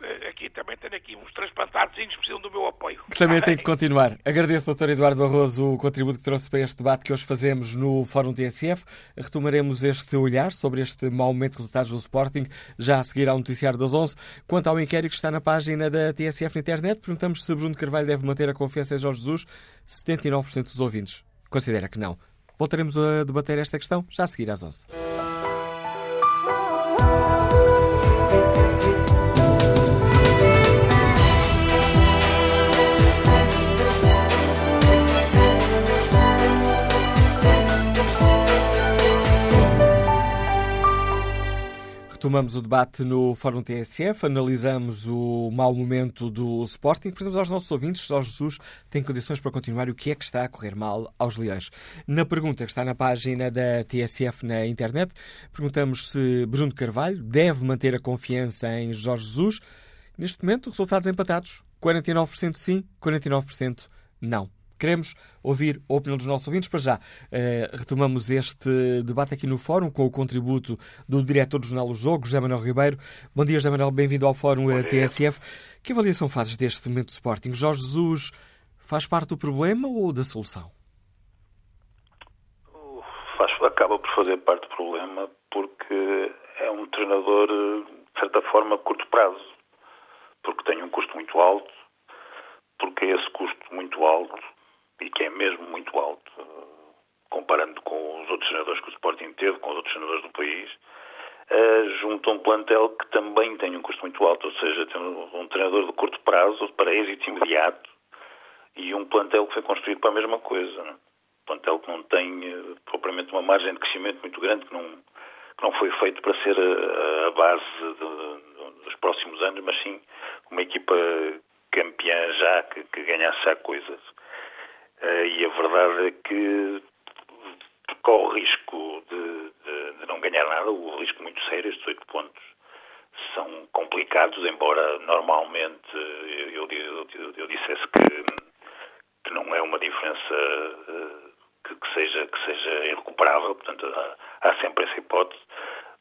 Eh, aqui também tenho aqui uns transplantados que precisam do meu apoio. Também tem que continuar. Agradeço, Dr. Eduardo Barroso, o contributo que trouxe para este debate que hoje fazemos no Fórum TSF. Retomaremos este olhar sobre este mau momento de resultados do Sporting, já a seguir ao noticiário das 11. Quanto ao inquérito que está na página da TSF na internet, perguntamos se Bruno Carvalho deve manter a confiança em Jorge Jesus. 79% dos ouvintes considera que não. Voltaremos a debater esta questão já a seguir às 11. Retomamos o debate no Fórum TSF, analisamos o mau momento do Sporting, perguntamos aos nossos ouvintes se Jorge Jesus tem condições para continuar e o que é que está a correr mal aos Leões. Na pergunta que está na página da TSF na internet, perguntamos se Bruno Carvalho deve manter a confiança em Jorge Jesus. Neste momento, resultados empatados: 49% sim, 49% não. Queremos ouvir a opinião dos nossos ouvintes. Para já, eh, retomamos este debate aqui no Fórum com o contributo do diretor do Jornal O Jogo, José Manuel Ribeiro. Bom dia, José Manuel. Bem-vindo ao Fórum eh, TSF. Que avaliação fazes deste momento do Sporting? Jorge Jesus faz parte do problema ou da solução? Faz, acaba por fazer parte do problema porque é um treinador, de certa forma, a curto prazo. Porque tem um custo muito alto, porque é esse custo muito alto e que é mesmo muito alto, comparando com os outros treinadores que o Sporting teve, com os outros treinadores do país, uh, junto a um plantel que também tem um custo muito alto, ou seja, tem um, treinador de curto prazo para êxito imediato e um plantel que foi construído para a mesma coisa. Né? Um plantel que não tem uh, propriamente uma margem de crescimento muito grande, que não, que não foi feito para ser a, a base de, dos próximos anos, mas sim uma equipa campeã já, que, que ganhasse já coisas. Uh, e a verdade é que corre o risco de, de, de, não ganhar nada, o risco muito sério, estes oito pontos são complicados, embora normalmente eu, eu, eu, eu dissesse que, que, não é uma diferença uh, que, que, seja, que seja irrecuperável, portanto há, há, sempre essa hipótese,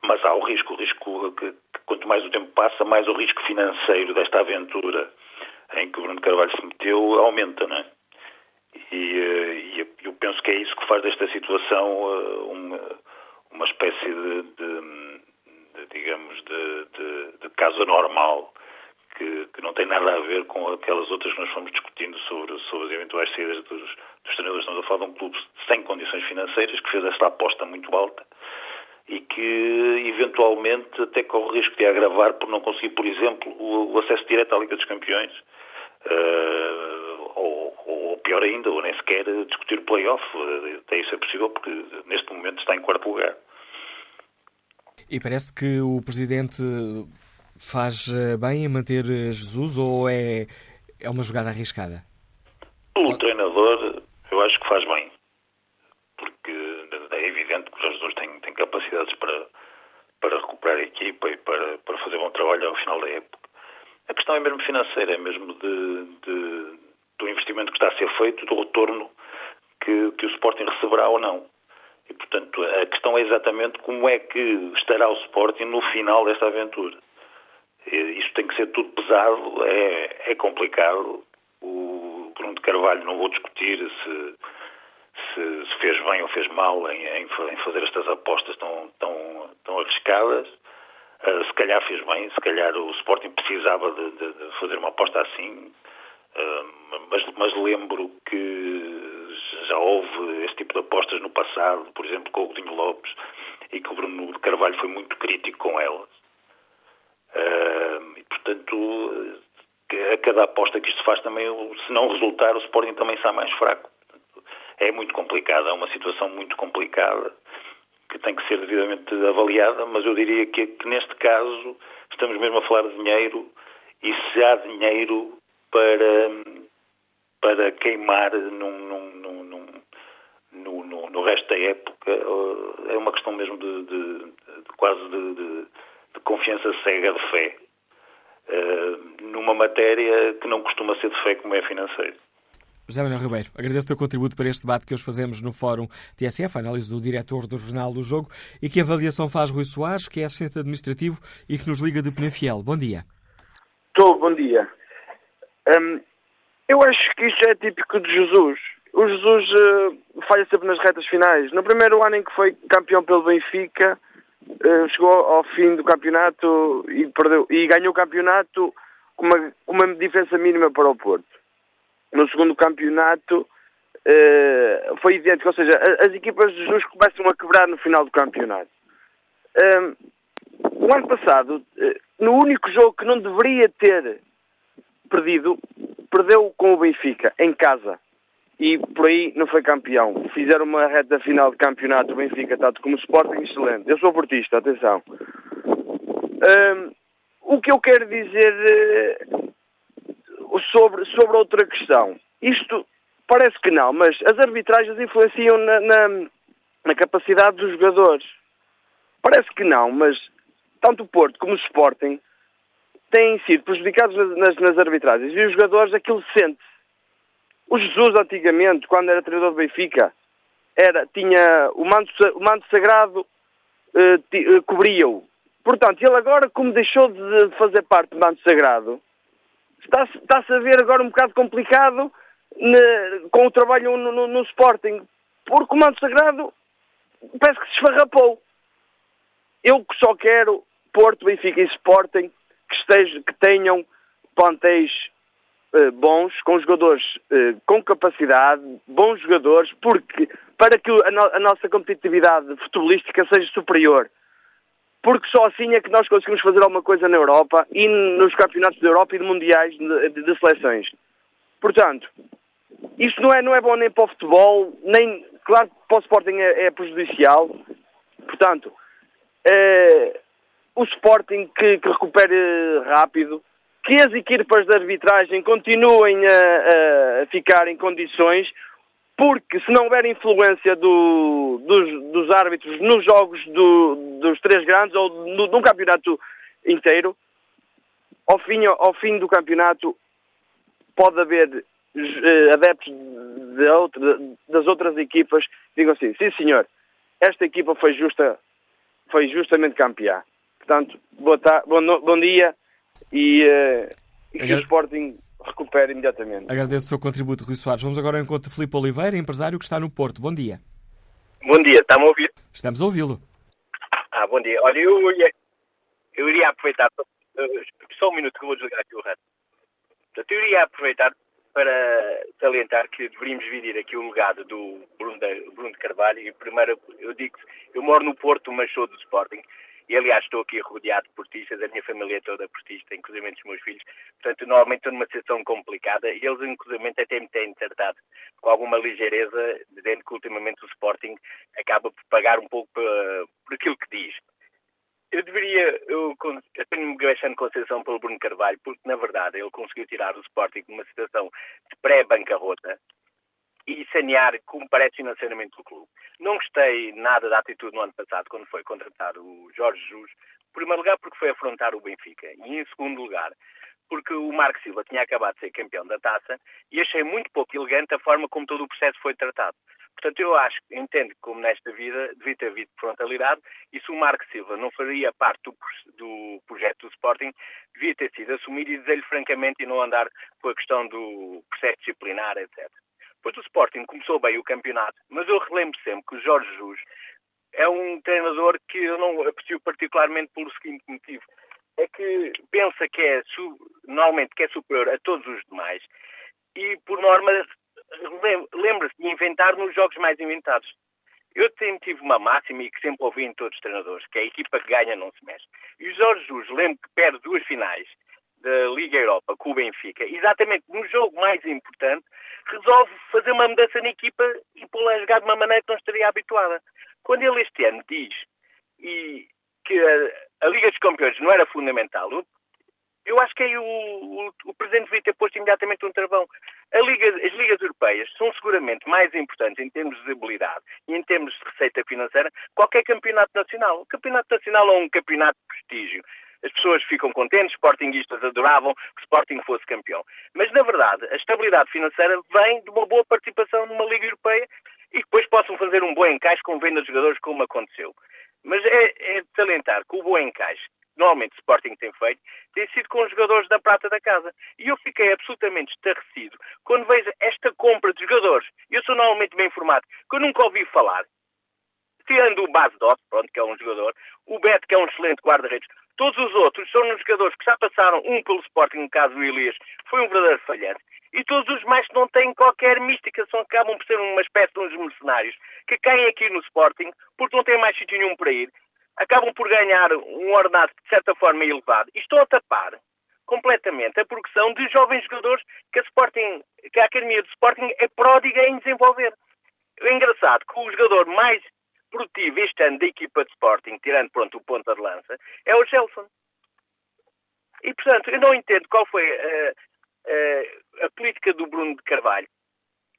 mas há o risco, o risco que, que quanto mais o tempo passa, mais o risco financeiro desta aventura em que o Bruno Carvalho se meteu aumenta, não é? E, eh, eu penso que é isso que faz desta situação eh, uma, uma espécie de, de, de digamos, de, de, caso anormal, que, que, não tem nada a ver com aquelas outras que nós fomos discutindo sobre, sobre as eventuais saídas dos, dos treinadores. Estamos a falar de um clube sem condições financeiras, que fez esta aposta muito alta e que eventualmente até corre o risco de agravar por não conseguir, por exemplo, o, o acesso direto à Liga dos Campeões uh, pior ainda, ou nem sequer discutir o play-off. Até isso é possível porque neste momento está em quarto lugar. E parece que o Presidente faz eh, bem em manter Jesus ou é, é uma jogada arriscada? O treinador, eu acho que faz bem. Porque é evidente que o Jesus tem, tem capacidades para, para recuperar a equipa e para, para fazer bom trabalho ao final da época. A questão é mesmo financeira, é mesmo de, de, do investimento que está a ser feito, do retorno que, que o Sporting receberá ou não. E, portanto, a questão é exatamente como é que estará o Sporting no final desta aventura. Isto tem que ser tudo pesado, é, é complicado. O Bruno de Carvalho, não vou discutir se, se, se fez bem ou fez mal em, em, em fazer estas apostas tão, tão, tão arriscadas. Uh, se calhar fez bem, se calhar o Sporting precisava de, de, de fazer uma aposta assim, mas, mas, lembro que já houve este tipo de apostas no passado, por exemplo com o Godinho Lopes, e que o Bruno de Carvalho foi muito crítico com elas. Uh, e, portanto, a cada aposta que isto faz também, se não resultar, o Sporting também está mais fraco. É muito complicado, é uma situação muito complicada que tem que ser devidamente avaliada, mas eu diria que, que, neste caso estamos mesmo a falar de dinheiro e se há dinheiro para, para queimar num, num, num, no, no, resto da época, eh, é uma questão mesmo de, de, de quase de, de, confiança cega de fé. Uh, numa matéria que não costuma ser de fé como é financeiro. José Manuel Ribeiro, agradeço o teu contributo para este debate que hoje fazemos no Fórum TSF, a análise do diretor do Jornal do Jogo, e que avaliação faz Rui Soares, que é assistente administrativo e que nos liga de Penafiel. Bom dia. Estou, bom dia. Hum, eu acho que isto é típico de Jesus. O Jesus uh, falha sempre nas retas finais. No primeiro ano em que foi campeão pelo Benfica, uh, chegou ao fim do campeonato e, perdeu, e ganhou o campeonato com uma, uma diferença mínima para o Porto no segundo campeonato uh, foi idêntico, ou seja, as, equipas de Jesus começam a quebrar no final do campeonato. Uh, o ano passado, uh, no único jogo que não deveria ter perdido, perdeu com o Benfica, em casa. E por aí não foi campeão. Fizeram uma reta final de campeonato, o Benfica, tanto como o Sporting, excelente. Eu sou portista, atenção. o que eu quero dizer sobre, sobre outra questão. Isto parece que não, mas as arbitragens influenciam na, na, na capacidade dos jogadores. Parece que não, mas tanto o Porto como o Sporting têm sido prejudicados nas, nas, arbitragens e os jogadores aquilo sente. O Jesus, antigamente, quando era treinador do Benfica, era, tinha o manto, o manto sagrado, uh, uh, cobria-o. Portanto, ele agora, como deixou de fazer parte do manto sagrado, está-se está a ver agora um bocado complicado ne, com o trabalho no, no, no, Sporting, porque o manto sagrado parece que se esfarrapou. Eu que só quero Porto, Benfica e Sporting que, esteja, que tenham plantéis eh, bons, com jogadores eh, com capacidade, bons jogadores, porque para que a, no, a, nossa competitividade futebolística seja superior. Porque só assim é que nós conseguimos fazer alguma coisa na Europa e nos campeonatos da Europa e de mundiais de, de, seleções. Portanto, isto não é, não é bom nem para o futebol, nem, claro que para o Sporting é, é prejudicial. Portanto, é, o Sporting que, que recupere rápido, que as equipas de arbitragem continuem a, a ficar em condições, porque se não houver influência do, dos, dos, árbitros nos jogos do, dos três grandes ou no, num campeonato inteiro, ao fim, ao fim do campeonato pode haver eh, adeptos de das outras equipas que digam assim, sim senhor, esta equipa foi justa, foi justamente campeã. Portanto, boa tarde, bom, bom dia e, uh, e que o Sporting recupere imediatamente. Agradeço o seu contributo, Rui Soares. Vamos agora ao encontro de Filipe Oliveira, empresário que está no Porto. Bom dia. Bom dia, está-me a ouvir? Estamos a ouvi-lo. Ah, bom dia. Olha, eu, ia, eu iria aproveitar, só um minuto que eu vou desligar aqui o rato. Portanto, eu iria aproveitar para salientar que deveríamos dividir aqui o legado do Bruno de, Bruno de Carvalho. E primeiro, eu digo eu moro no Porto, mas sou do Sporting. E, aliás, estou aqui rodeado de portistas, a minha família é toda portista, inclusive os meus filhos. Portanto, normalmente estou numa situação complicada e eles, inclusive, até me têm tratado com alguma ligeireza, dizendo que, ultimamente, o Sporting acaba por pagar um pouco por, por aquilo que diz. Eu deveria, eu, eu tenho-me bastante consideração pelo Bruno Carvalho, porque, na verdade, ele conseguiu tirar o Sporting de uma situação de pré-bancarrota e sanear como parece financeiramente o clube. Não gostei nada da atitude no ano passado, quando foi contratado o Jorge Jesus, em primeiro lugar porque foi afrontar o Benfica, e em segundo lugar porque o Marco Silva tinha acabado de ser campeão da taça e achei muito pouco elegante a forma como todo o processo foi tratado. Portanto, eu acho, entendo que como nesta vida devia ter havido frontalidade e se o Marco Silva não faria parte do, do projeto do Sporting, devia ter sido assumido e dizer-lhe francamente e não andar com a questão do processo disciplinar, etc. Pois o Sporting começou bem o campeonato, mas eu relembro sempre que o Jorge Jesus é um treinador que eu não aprecio particularmente pelo seguinte motivo. É que pensa que é, normalmente, que é superior a todos os demais e, por norma, lembra-se de inventar nos jogos mais inventados. Eu sempre tive uma máxima e que sempre ouvi em todos os treinadores, que é a equipa que ganha não se mexe. E o Jorge Jesus, lembro que perde duas finais da Liga Europa com o Benfica, exatamente no jogo mais importante, resolve fazer uma mudança na equipa e pô-la a jogar de uma maneira que não estaria habituada. Quando ele este ano diz e que a, a, Liga dos Campeões não era fundamental, eu acho que aí o, o, o Presidente devia ter posto imediatamente um travão. Liga, as ligas europeias são seguramente mais importantes em termos de habilidade e em termos de receita financeira qualquer campeonato nacional. O campeonato nacional é um campeonato de prestígio as pessoas ficam contentes, sportinguistas adoravam que o Sporting fosse campeão. Mas, na verdade, a estabilidade financeira vem de uma boa participação numa Liga Europeia e depois possam fazer um bom encaixe com venda de jogadores, como aconteceu. Mas é, é de salientar que o bom encaixe normalmente o Sporting tem feito, tem sido com os jogadores da prata da casa. E eu fiquei absolutamente estarrecido quando vejo esta compra de jogadores. Eu sou normalmente bem informado, que eu nunca ouvi falar. Tirando o Base Dot, pronto, que é um jogador, o Beto, que é um excelente guarda-redes, Todos os outros são os jogadores que já passaram, um pelo Sporting, no caso do Elias, foi um verdadeiro falhante. E todos os mais não têm qualquer mística, são, acabam por ser uma espécie de uns mercenários que caem aqui no Sporting porque não têm mais sítio nenhum para ir, acabam por ganhar um ordenado de certa forma elevado e estão a tapar completamente a progressão de jovens jogadores que a, Sporting, que a Academia do Sporting é pródiga em desenvolver. É engraçado que o jogador mais produtivo este ano da equipa de Sporting, tirando pronto o ponta de lança, é o Gelson. E, portanto, eu não entendo qual foi a, a, a política do Bruno de Carvalho.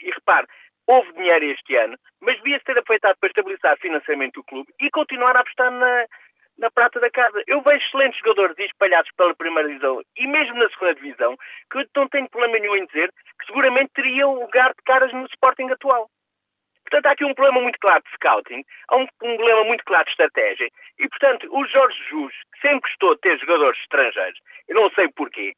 E repare, houve dinheiro este ano, mas devia-se ter aproveitado para estabilizar financeiramente o clube e continuar a apostar na, na prata da casa. Eu vejo excelentes jogadores espalhados pela primeira divisão e mesmo na segunda divisão que eu não tenho problema nenhum em dizer que seguramente teriam lugar de caras no Sporting atual. Portanto, há aqui um problema muito claro de scouting, há um, problema muito claro de estratégia. E, portanto, o Jorge Jus, sempre gostou de ter jogadores estrangeiros, eu não sei porquê,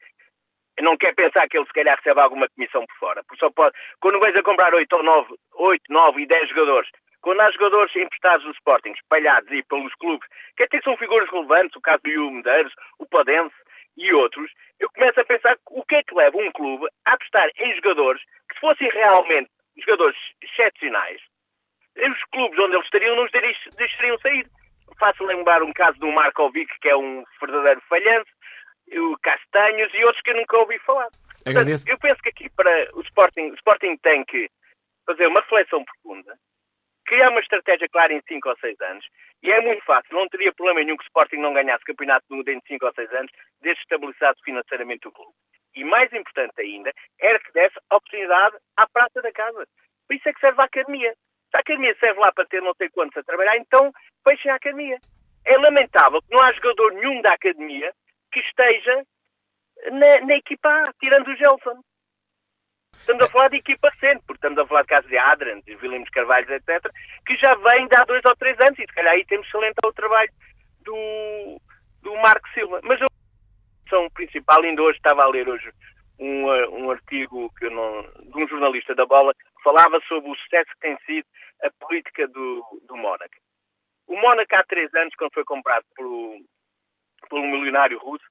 eu não quero pensar que ele se calhar recebe alguma comissão por fora. Porque só pode, quando vais a comprar 8 ou 9, 8, 9 e 10 jogadores, quando há jogadores emprestados no Sporting, espalhados aí pelos clubes, que até são figuras relevantes, o caso do Yu Medeiros, o Padense e outros, eu começo a pensar o que é que leva um clube a apostar em jogadores que se fossem realmente jogadores excepcionais, os clubes onde eles estariam não os deixariam sair. Faço lembrar um caso do Markovic, que é um verdadeiro falhanço, o Castanhos e outros que eu nunca ouvi falar. Portanto, eu penso que aqui para o Sporting, o Sporting tem que fazer uma reflexão profunda, criar uma estratégia clara em 5 ou 6 anos, e é muito fácil, não teria problema nenhum que o Sporting não ganhasse campeonato do mundo em 5 ou 6 anos, desde estabilizado financeiramente o clube. E mais importante ainda, era que desse oportunidade à prata da casa. Por isso é que serve a academia. Se a academia serve lá para ter não sei quantos a trabalhar, então fechem a academia. É lamentável que não há jogador nenhum da academia que esteja na, na equipa A, tirando o Gelson. Estamos a falar de equipa recente, porque estamos a falar de casos de Adrian, de Williams Carvalho, etc., que já vem de há dois ou três anos, e se calhar aí temos que salientar o trabalho do, do Marco Silva. Mas a questão principal, ainda hoje estava a ler hoje um, um artigo que não, de um jornalista da bola que falava sobre o sucesso que tem sido a política do, do Mónaco. O Mónaco há três anos, quando foi comprado pelo, pelo milionário russo,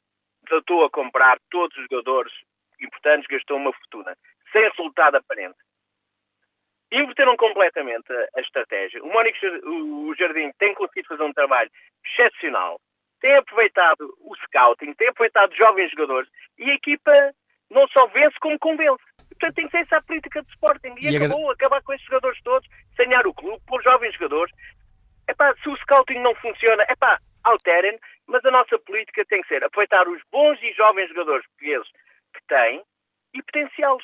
tratou a comprar todos os jogadores importantes, gastou uma fortuna, sem resultado aparente. Inverteram completamente a, a estratégia. O Mónico, o Jardim tem conseguido fazer um trabalho excepcional. Tem aproveitado o scouting, tem aproveitado jovens jogadores e a equipa não só vence como convence. Portanto, tem que ser essa a política de Sporting. E, e acabou, acabar com esses jogadores todos, sanear o clube, por jovens jogadores. Epá, se o scouting não funciona, epá, alterem, mas a nossa política tem que ser aproveitar os bons e jovens jogadores portugueses que têm e potenciá-los.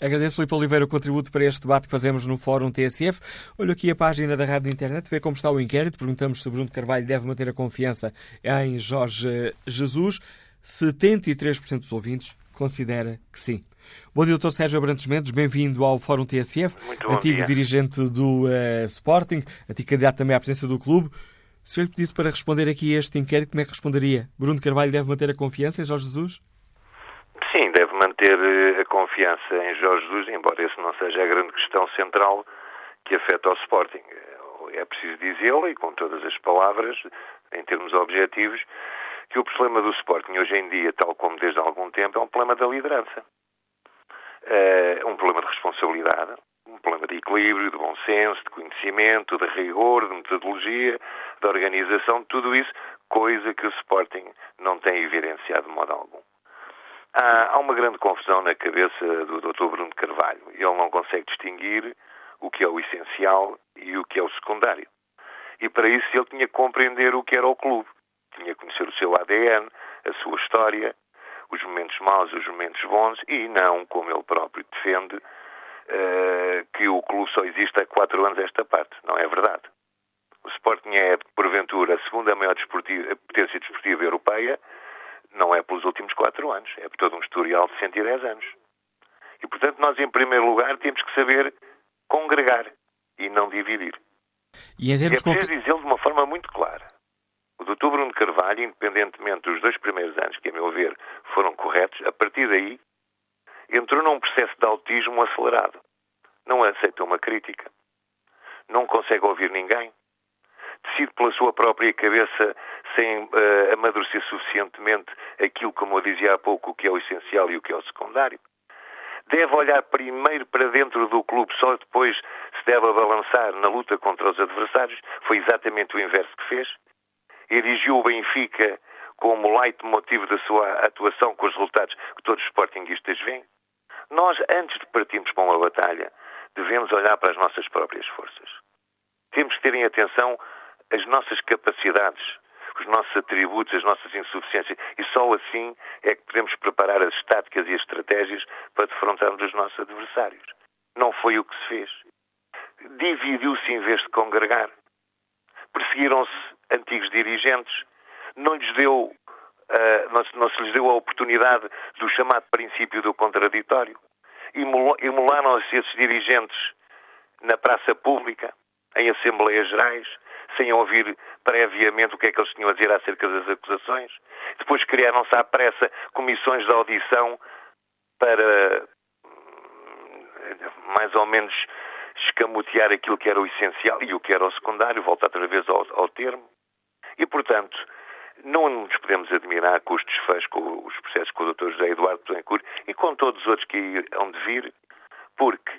Agradeço, Filipe Oliveira, o contributo para este debate que fazemos no Fórum TSF. Olho aqui a página da Rádio Internet, ver como está o inquérito. Perguntamos se Bruno Carvalho deve manter a confiança em Jorge Jesus. 73% dos ouvintes considera que sim. Bom dia, Dr. Sérgio Abrantes Mendes, bem-vindo ao Fórum TSF, antigo dia. dirigente do uh, Sporting, antigo candidato também à presença do clube. Se eu lhe pedisse para responder aqui a este inquérito, como é que responderia? Bruno Carvalho deve manter a confiança em Jorge Jesus? Sim, deve manter eh, a confiança em Jorge Jesus, embora esse não seja a grande questão central que afeta o Sporting. É preciso dizê-lo e com todas as palavras, em termos objetivos, que o problema do Sporting hoje em dia, tal como desde há algum tempo, é um problema da liderança. É um problema de responsabilidade, um problema de equilíbrio, de bom senso, de conhecimento, de rigor, de metodologia, de organização, tudo isso, coisa que o Sporting não tem evidenciado de modo algum. Há, há uma grande confusão na cabeça do Dr. Bruno Carvalho. Ele não consegue distinguir o que é o essencial e o que é o secundário. E para isso ele tinha que compreender o que era o clube tinha que conhecer o seu ADN, a sua história, os momentos maus, os momentos bons e não, como ele próprio defende, uh, que o clube só existe há quatro anos esta parte. Não é verdade. O Sporting é, porventura, a segunda maior potência desportiva europeia, não é pelos últimos quatro anos, é por todo um historial de 110 anos. E, portanto, nós, em primeiro lugar, temos que saber congregar e não dividir. E, termos é preciso dizê-lo de uma forma muito clara. O Dr. Bruno Carvalho, independentemente dos dois primeiros anos, que a meu ver foram corretos, a partir daí entrou num processo de autismo acelerado. Não aceita uma crítica. Não consegue ouvir ninguém. Decide pela sua própria cabeça sem uh, amadurecer suficientemente aquilo, como eu dizia há pouco, o que é o essencial e o que é o secundário. Deve olhar primeiro para dentro do clube, só depois se deve abalançar na luta contra os adversários. Foi exatamente o inverso que fez erigiu o Benfica como leitmotiv da sua atuação com os resultados que todos os sportinguistas veem. Nós, antes de partirmos para uma batalha, devemos olhar para as nossas próprias forças. Temos que ter em atenção as nossas capacidades, os nossos atributos, as nossas insuficiências. E só assim é que podemos preparar as táticas e as estratégias para defrontarmos os nossos adversários. Não foi o que se fez. Dividiu-se em vez de congregar. Perseguiram-se antigos dirigentes não lhes deu, uh, não, não, se lhes deu a oportunidade do chamado princípio do contraditório. Emularam-se esses dirigentes na praça pública, em assembleias gerais, sem ouvir previamente o que é que eles tinham a dizer acerca das acusações. Depois criaram-se à pressa comissões de audição para hum, mais ou menos escamotear aquilo que era o essencial e o que era o secundário, volta outra vez ao, ao termo. E, portanto, não nos podemos admirar com os desfechos, com os processos com o Dr. José Eduardo Betancourt e com todos os outros que hão de vir, porque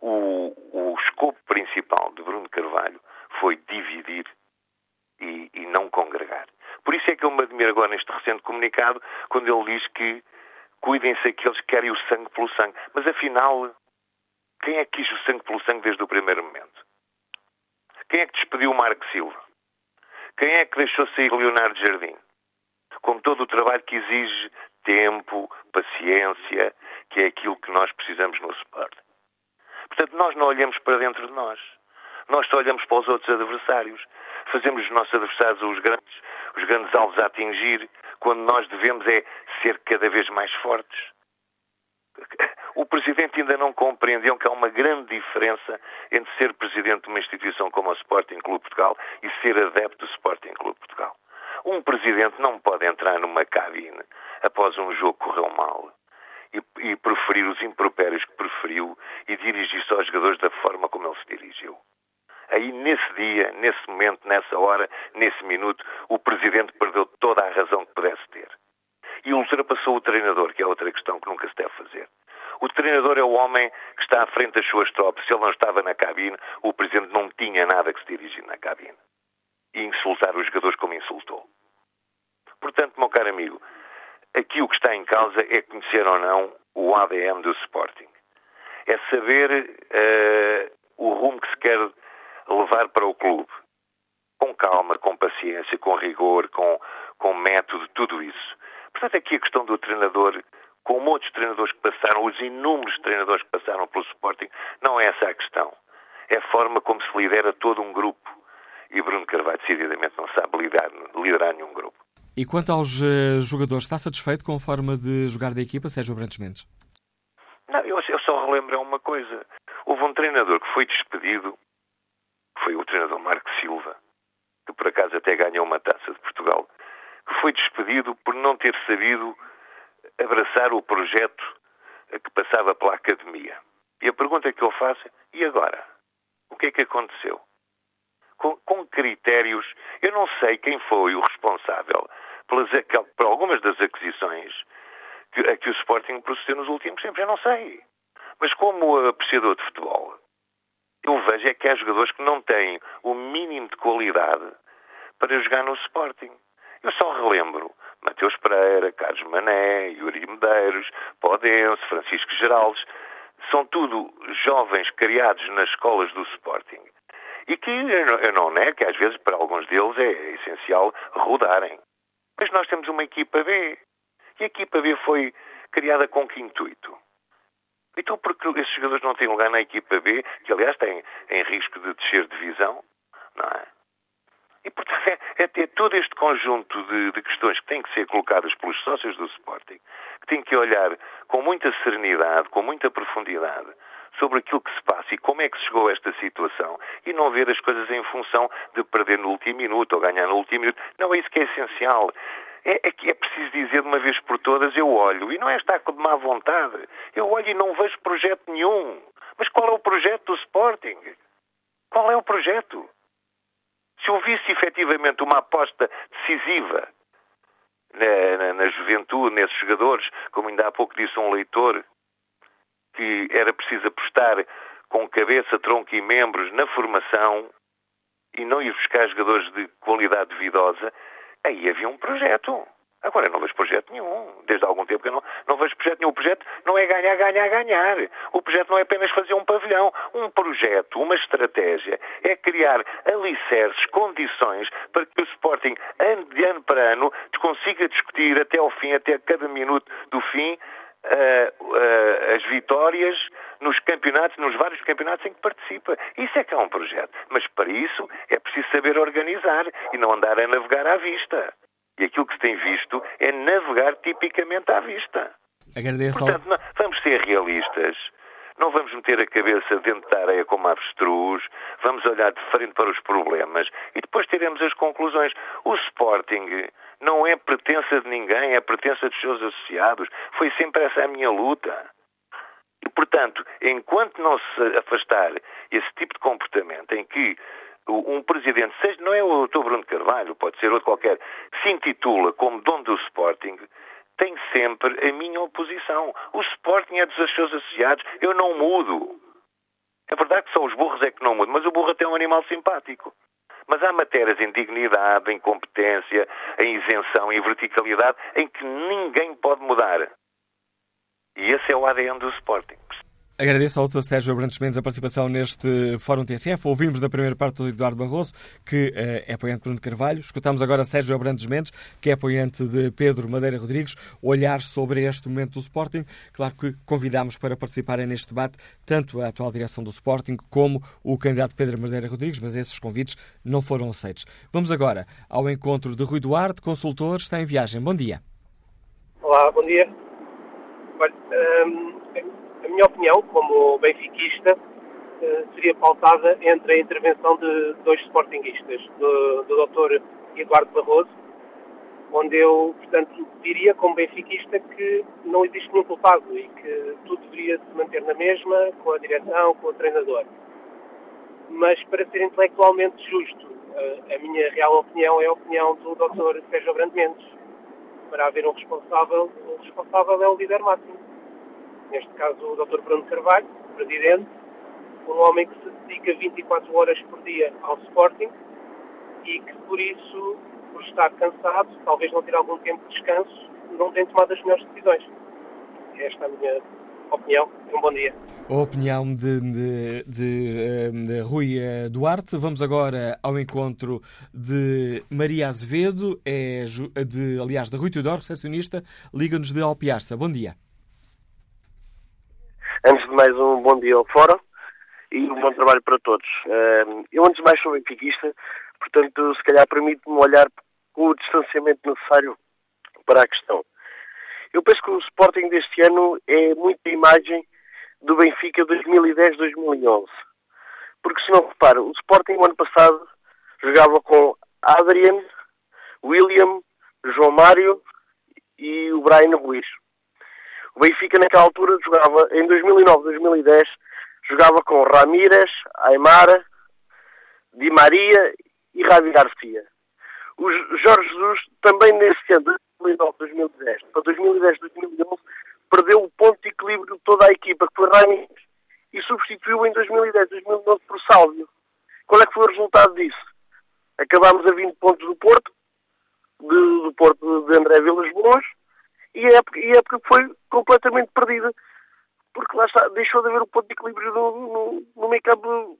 o, o escopo principal de Bruno Carvalho foi dividir e, e, não congregar. Por isso é que eu me admiro agora neste recente comunicado, quando ele diz que cuidem-se aqueles que querem o sangue pelo sangue. Mas afinal, quem é que quis o sangue pelo sangue desde o primeiro momento? Quem é que despediu o Marco Silva? Quem é que deixou sair Leonardo Jardim? Com todo o trabalho que exige tempo, paciência, que é aquilo que nós precisamos no suporte. Portanto, nós não olhamos para dentro de nós. Nós só olhamos para os outros adversários. Fazemos os nossos adversários os grandes, os grandes alvos a atingir, quando nós devemos é ser cada vez mais fortes. O Presidente ainda não compreendeu que há uma grande diferença entre ser Presidente de uma instituição como o Sporting Clube Portugal e ser adepto do Sporting Clube Portugal. Um Presidente não pode entrar numa cabine após um jogo correu mal e, e preferir os impropérios que preferiu e dirigir-se aos jogadores da forma como ele se dirigiu. Aí, nesse dia, nesse momento, nessa hora, nesse minuto, o Presidente perdeu toda a razão que pudesse ter. E ultrapassou o treinador, que é outra questão que nunca se deve fazer. O treinador é o homem que está à frente das suas tropas. Se ele não estava na cabine, o Presidente não tinha nada que se dirigir na cabine. E insultar os jogadores como insultou. Portanto, meu caro amigo, aqui o que está em causa é conhecer ou não o ADM do Sporting. É saber uh, o rumo que se quer levar para o clube. Com calma, com paciência, com rigor, com, com método, tudo isso. Portanto, aqui a questão do treinador, como outros treinadores que passaram, os inúmeros treinadores que passaram pelo Sporting, não é essa a questão. É a forma como se lidera todo um grupo. E Bruno Carvalho, decididamente, não sabe liderar, liderar nenhum grupo. E quanto aos uh, jogadores, está satisfeito com a forma de jogar da equipa, Sérgio Brantes Mendes? Não, eu, eu só relembro uma coisa. Houve um treinador que foi despedido foi o treinador Marco Silva, que por acaso até ganhou uma taça de Portugal, que foi despedido por não ter sabido abraçar o projeto que passava pela academia. E a pergunta que eu faço é: e agora? O que é que aconteceu? Com, com critérios, eu não sei quem foi o responsável pelas, por algumas das aquisições que, a que o Sporting procedeu nos últimos tempos, eu não sei. Mas como apreciador de futebol, eu vejo é que há jogadores que não têm o mínimo de qualidade para jogar no Sporting. Eu só relembro Mateus Pereira, Carlos Mané, Yuri Medeiros, Podense, Francisco Geraldes. São tudo jovens criados nas escolas do Sporting. E que eu não nego que às vezes para alguns deles é essencial rodarem. Mas nós temos uma equipa B. E a equipa B foi criada com que intuito? Então, porque esses jogadores não têm lugar na equipa B, que aliás têm em risco de descer divisão, não é? E, portanto, é, é, é todo este conjunto de, de, questões que têm que ser colocadas pelos sócios do Sporting, que têm que olhar com muita serenidade, com muita profundidade, sobre aquilo que se passa e como é que se chegou a esta situação e não ver as coisas em função de perder no último minuto ou ganhar no último minuto. Não é isso que é essencial é, é que é preciso dizer de uma vez por todas, eu olho, e não é estar com de má vontade, eu olho e não vejo projeto nenhum. Mas qual é o projeto do Sporting? Qual é o projeto? Se eu visse efetivamente uma aposta decisiva na, na, na, juventude, nesses jogadores, como ainda há pouco disse um leitor, que era preciso apostar com cabeça, tronco e membros na formação e não ir buscar jogadores de qualidade duvidosa, aí havia um projeto. Agora não vejo projeto nenhum. Desde há algum tempo que eu não, não vejo projeto nenhum. O projeto não é ganhar, ganhar, ganhar. O projeto não é apenas fazer um pavilhão. Um projeto, uma estratégia, é criar alicerces, condições para que o Sporting, ano de ano para ano, consiga discutir até ao fim, até cada minuto do fim, as vitórias nos campeonatos, nos vários campeonatos em que participa. Isso é que é um projeto. Mas para isso é preciso saber organizar e não andar a navegar à vista. E aquilo que se tem visto é navegar tipicamente à vista. Agradeço Portanto, não, vamos ser realistas. Não vamos meter a cabeça dentro da areia como avestruz, vamos olhar de frente para os problemas e depois teremos as conclusões. O Sporting não é pertença de ninguém, é pertença dos seus associados. Foi sempre essa a minha luta. E, portanto, enquanto não se afastar esse tipo de comportamento em que um presidente, seja, não é o Dr. Bruno Carvalho, pode ser outro qualquer, se intitula como dono do Sporting, tem sempre a minha oposição. O Sporting é dos seus associados, eu não mudo. É verdade que só os burros é que não mudam, mas o burro até é um animal simpático. Mas há matérias em dignidade, em competência, em isenção, em verticalidade, em que ninguém pode mudar. E esse é o ADN do Sporting. Agradeço ao Dr. Sérgio Abrantes Mendes a participação neste Fórum TSF. Ouvimos da primeira parte do Eduardo Barroso, que uh, é apoiante de Bruno Carvalho. Escutamos agora Sérgio Abrantes Mendes, que é apoiante de Pedro Madeira Rodrigues, olhar sobre este momento do Sporting. Claro que convidámos para participarem neste debate tanto a atual direção do Sporting como o candidato Pedro Madeira Rodrigues, mas esses convites não foram aceitos. Vamos agora ao encontro de Rui Duarte, consultor, está em viagem. Bom dia. Olá, bom dia. Olha, hum, a minha opinião, como benfiquista, eh, seria pautada entre a intervenção de dois sportinguistas, do, do Dr. Eduardo Barroso, onde eu, portanto, diria como benfiquista que não existe nenhum culpado e que tudo deveria se manter na mesma, com a direção, com o treinador. Mas para ser intelectualmente justo, eh, a minha real opinião é a opinião do Dr. Sérgio Brando Mendes. Para haver um responsável, o responsável é o líder máximo neste caso o Dr. Bruno Carvalho, presidente, um homem que se dedica 24 horas por dia ao Sporting e que por isso, por estar cansado, talvez não ter algum tempo de descanso, não tem tomado as melhores decisões. Esta é a minha opinião. Um bom dia. A opinião de, de, de, de, Rui eh, Duarte. Vamos agora ao encontro de Maria Azevedo, é de, aliás, de Rui Teodoro, recepcionista, Liga-nos de Alpiarça. Bom dia. Antes de mais, um bom dia ao Fórum e um bom trabalho para todos. Eu, antes de mais, sou benfiquista, portanto, se calhar permite-me olhar com o distanciamento necessário para a questão. Eu penso que o Sporting deste ano é muito a imagem do Benfica 2010-2011. Porque se não repara, o Sporting o ano passado jogava com Adrian, William, João Mário e o Brian Ruiz. O Benfica naquela altura jogava, em 2009, 2010, jogava com Ramírez, Aymar, Di Maria e Ravi Garcia. O Jorge Jesus também nesse ano, 2009, 2010, para 2010, 2011, perdeu o ponto de equilíbrio de toda a equipa, que foi Ramírez, e substituiu em 2010, 2011 por Sálvio. Qual é que foi o resultado disso? Acabámos a 20 pontos do Porto, do Porto de André Vilas Boas, e a época, e a época foi completamente perdida, porque lá está, deixou de haver o ponto de equilíbrio no, no, no meio campo.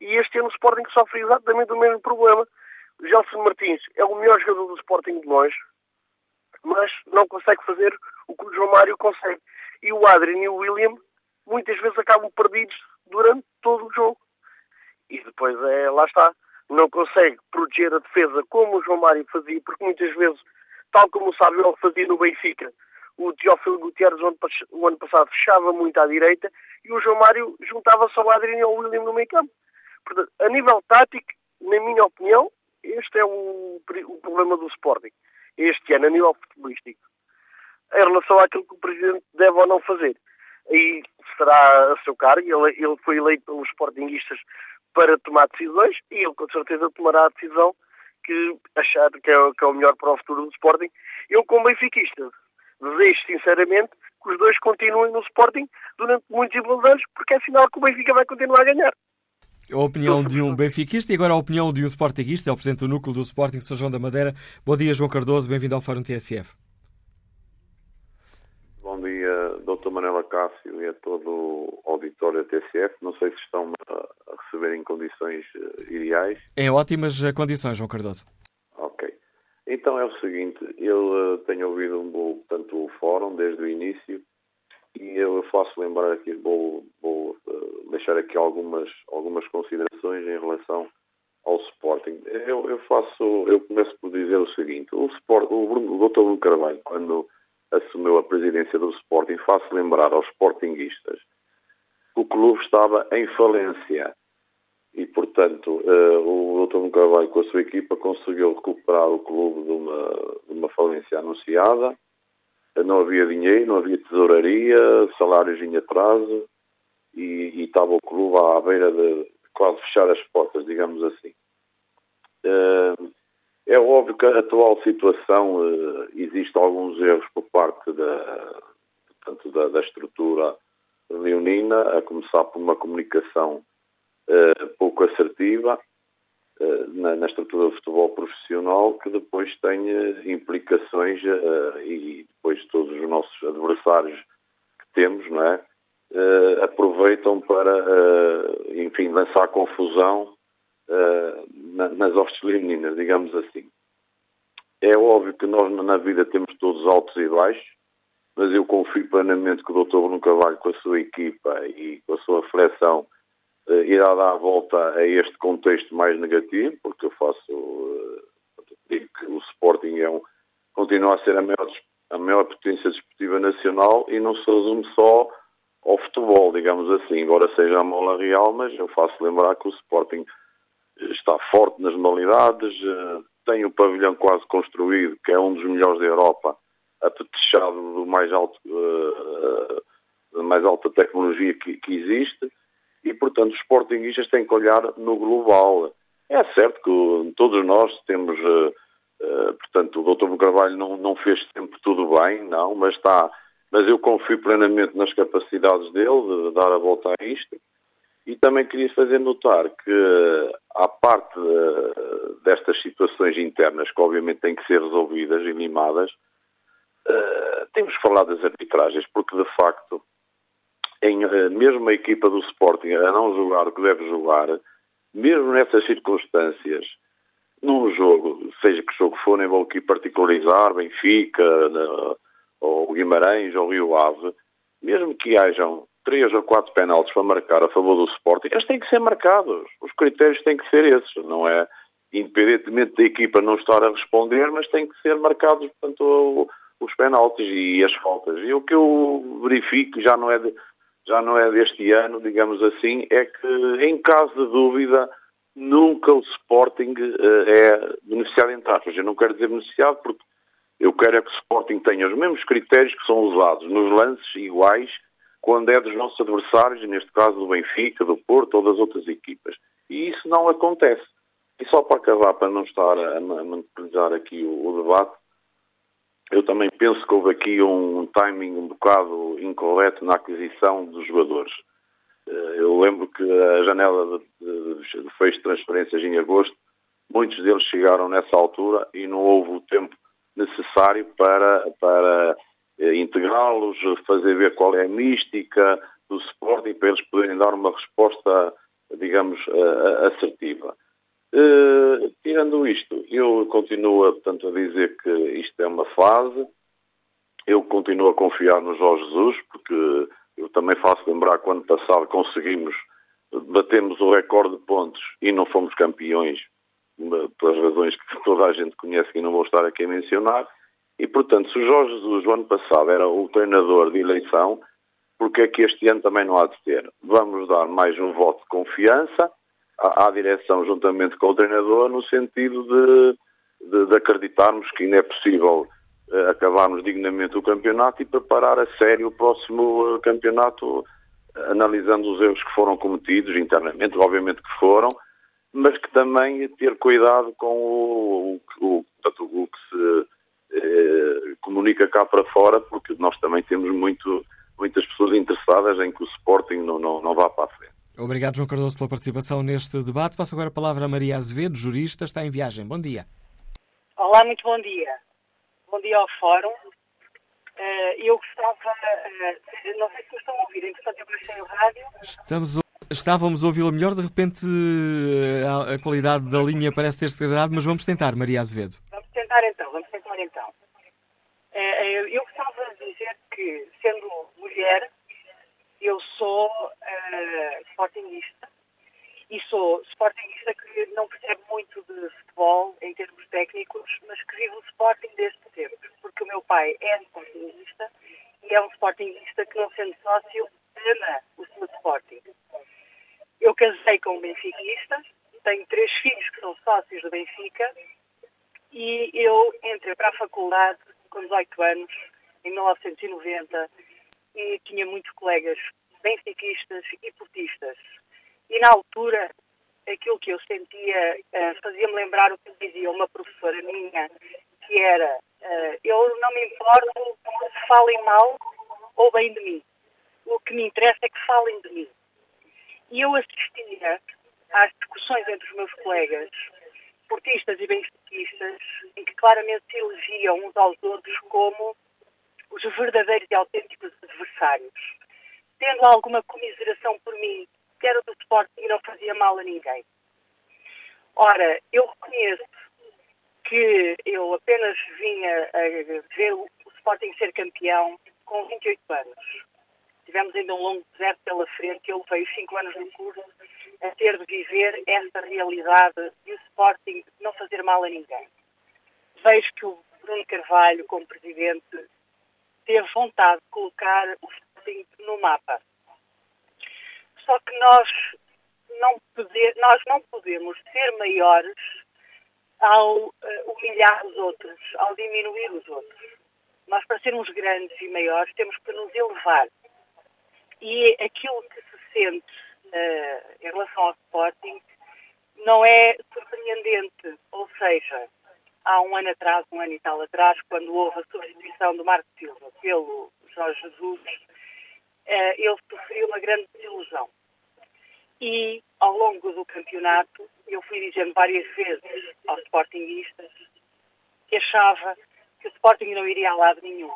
E este ano o Sporting sofre exatamente o mesmo problema. O Gelson Martins é o melhor jogador do Sporting de longe, mas não consegue fazer o que o João Mário consegue. E o Adrian e o William muitas vezes acabam perdidos durante todo o jogo. E depois é, lá está, não consegue proteger a defesa como o João Mário fazia, porque muitas vezes tal como o Sábio fazia no Benfica. O Teófilo Gutierrez, o ano passado, fechava muito à direita e o João Mário juntava-se ao Adriano e ao William no meio campo. Portanto, a nível tático, na minha opinião, este é o, o problema do Sporting. Este ano, a nível futebolístico. Em relação àquilo que o Presidente deve ou não fazer. Aí será a seu cargo. Ele, ele foi eleito pelos Sportingistas para tomar decisões e ele com certeza tomará a decisão que achar que é, que é o melhor para o futuro do Sporting. Eu, como benfiquista, desejo sinceramente que os dois continuem no Sporting durante muitos e bons anos, porque é sinal que o Benfica vai continuar a ganhar. A opinião de um benfiquista e agora a opinião de um sportinguista, é o Presidente do Núcleo do Sporting, São João da Madeira. Bom dia, João Cardoso, bem-vindo ao Fórum TSF. Bom dia, Dr. Manela Cássio e a todo o auditório da TSF. Não sei se estão a receber em condições eh, ideais. Em ótimas eh, condições, João Cardoso. Ok. Então é o seguinte, eu uh, tenho ouvido um bom, tanto o fórum desde o início e eu faço lembrar aqui, vou, vou deixar aqui algumas, algumas considerações em relação ao Sporting, eu, eu, faço, eu começo por dizer o seguinte, o, Sport, o, Bruno, o Dr. Bruno Carvalho, quando assumiu a presidência do Sporting, faço lembrar aos Sportinguistas que o clube estava em falência e, portanto, uh, o Dr. Carvalho com a sua equipa conseguiu recuperar o clube de uma, de uma falência anunciada, não havia dinheiro, não havia tesouraria, salários em atraso e, e estava o clube à beira de quase fechar as portas, digamos assim. Uh, é óbvio que a atual situação uh, existe alguns erros por parte da, portanto, da, da estrutura leonina, a começar por uma comunicação uh, pouco assertiva na, na, estrutura do futebol profissional, que depois tem implicações e depois todos os nossos adversários que temos, não é? uh, aproveitam para, uh, enfim, lançar confusão uh, na, nas hostes femininas, digamos assim. É óbvio que nós na vida temos todos altos e baixos, mas eu confio plenamente que o Dr. Bruno Carvalho, com a sua equipa e com a sua reflexão, irá dar a volta a este contexto mais negativo, porque eu faço, digo que o Sporting é um, continua a ser a maior, a maior potência desportiva nacional e não se resume só ao futebol, digamos assim, embora seja a mola real, mas eu faço lembrar que o Sporting está forte nas modalidades, eh, tem o pavilhão quase construído, que é um dos melhores da Europa, apetechado do mais alto, da mais alta tecnologia que, que, existe, e portanto os Sportingistas têm que olhar no global. É certo que todos nós temos, portanto, o Dr. Carvalho não, não fez sempre tudo bem, não, mas está mas eu confio plenamente nas capacidades dele de dar a volta a isto. E também queria fazer notar que, à parte uh, destas situações internas que obviamente têm que ser resolvidas e limadas, uh, temos que falar das arbitragens, porque de facto, em, uh, mesmo a equipa do Sporting a não jogar o que deve jogar, mesmo nessas circunstâncias, num jogo, seja que jogo for, nem vou aqui particularizar, Benfica, ou Guimarães, ou Rio Ave, mesmo que hajam três ou quatro penaltis para marcar a favor do Sporting, eles têm que ser marcados. Os critérios têm que ser esses, não é? Independentemente da equipa não estar a responder, mas têm que ser marcados, portanto, os penaltis e as faltas. E o que eu verifico, já não é, de, já não é deste ano, digamos assim, é que, em caso de dúvida, nunca o Sporting uh, é beneficiado em aspas. Eu não quero dizer beneficiado porque eu quero é que o Sporting tenha os mesmos critérios que são usados nos lances iguais quando é dos nossos adversários, neste caso do Benfica, do Porto ou das outras equipas. E isso não acontece. E só para acabar, para não estar a monopolizar aqui o, o, debate, eu também penso que houve aqui um timing um bocado incorreto na aquisição dos jogadores. Eh, eu lembro que a janela de, de, de de transferências em agosto, muitos deles chegaram nessa altura e não houve o tempo necessário para, para integrá-los, fazer ver qual é a mística do Sporting para eles poderem dar uma resposta, digamos, assertiva. Uh, tirando isto, eu continuo portanto, a dizer que isto é uma fase, eu continuo a confiar no Jorge Jesus, porque eu também faço lembrar que ano passado conseguimos, batemos o recorde de pontos e não fomos campeões pelas razões que toda a gente conhece e não vou estar aqui a mencionar. E, portanto, se o Jorge Jesus, o ano passado, era o treinador de eleição, porque é que este ano também não há de ter? Vamos dar mais um voto de confiança à, à direção, juntamente com o treinador, no sentido de, de, de acreditarmos que ainda é possível uh, acabarmos dignamente o campeonato e preparar a sério o próximo uh, campeonato, uh, analisando os erros que foram cometidos internamente, obviamente que foram, mas que também ter cuidado com o, o, o, o que se eh, comunica cá para fora, porque nós também temos muito, muitas pessoas interessadas em que o Sporting não, não, não vá para a frente. Obrigado, João Cardoso, pela participação neste debate. Passo agora a palavra a Maria Azevedo, jurista, está em viagem. Bom dia. Olá, muito bom dia. Bom dia ao Fórum. Uh, eu gostava, uh, não sei se estão a ouvir, entretanto eu baixei o rádio. Estamos Estávamos a ouvi-la melhor, de repente eh, a, qualidade da linha parece ter-se degradado, mas vamos tentar, Maria Azevedo. Vamos tentar então, vamos então. Eh, eu gostava de dizer que, sendo mulher, eu sou uh, sportingista e sou sportingista que não percebe muito de futebol em termos técnicos, mas que vive o Sporting desde sempre, porque o meu pai é sportingista e é um sportingista que, não sendo sócio, ama o seu Sporting. Eu casei com um benfiquista, tenho três filhos que são sócios do Benfica e eu entrei para a faculdade com 18 anos, em 1990, e tinha muitos colegas benfiquistas e portistas. E na altura, aquilo que eu sentia uh, fazia-me lembrar o que dizia uma professora minha, que era: uh, Eu não me importo se falem mal ou bem de mim. O que me interessa é que falem de mim. E eu assistia às discussões entre os meus colegas, portistas e benfiquistas, em que claramente se elegiam uns aos outros como os verdadeiros e autênticos adversários, tendo alguma comiseração por mim, que era do Sporting e não fazia mal a ninguém. Ora, eu reconheço que eu apenas vinha a ver o Sporting ser campeão com 28 anos. Tivemos ainda um longo deserto pela frente eu levei os 5 anos do curso a ter de viver esta realidade e o Sporting não fazer mal a ninguém. Vejo que o Bruno Carvalho, como presidente, teve vontade de colocar o Sporting no mapa. Só que nós não, poder, nós não podemos ser maiores ao uh, humilhar os outros, ao diminuir os outros. Nós, para sermos grandes e maiores, temos que nos elevar. E aquilo que se sente uh, em relação ao Sporting não é surpreendente. Ou seja, há um ano atrás, um ano e tal atrás, quando houve a substituição do Marco Silva pelo Jorge Jesus, uh, ele sofreu uma grande desilusão. E, ao longo do campeonato, eu fui dizendo várias vezes aos Sportingistas que achava que o Sporting não iria a lado nenhum,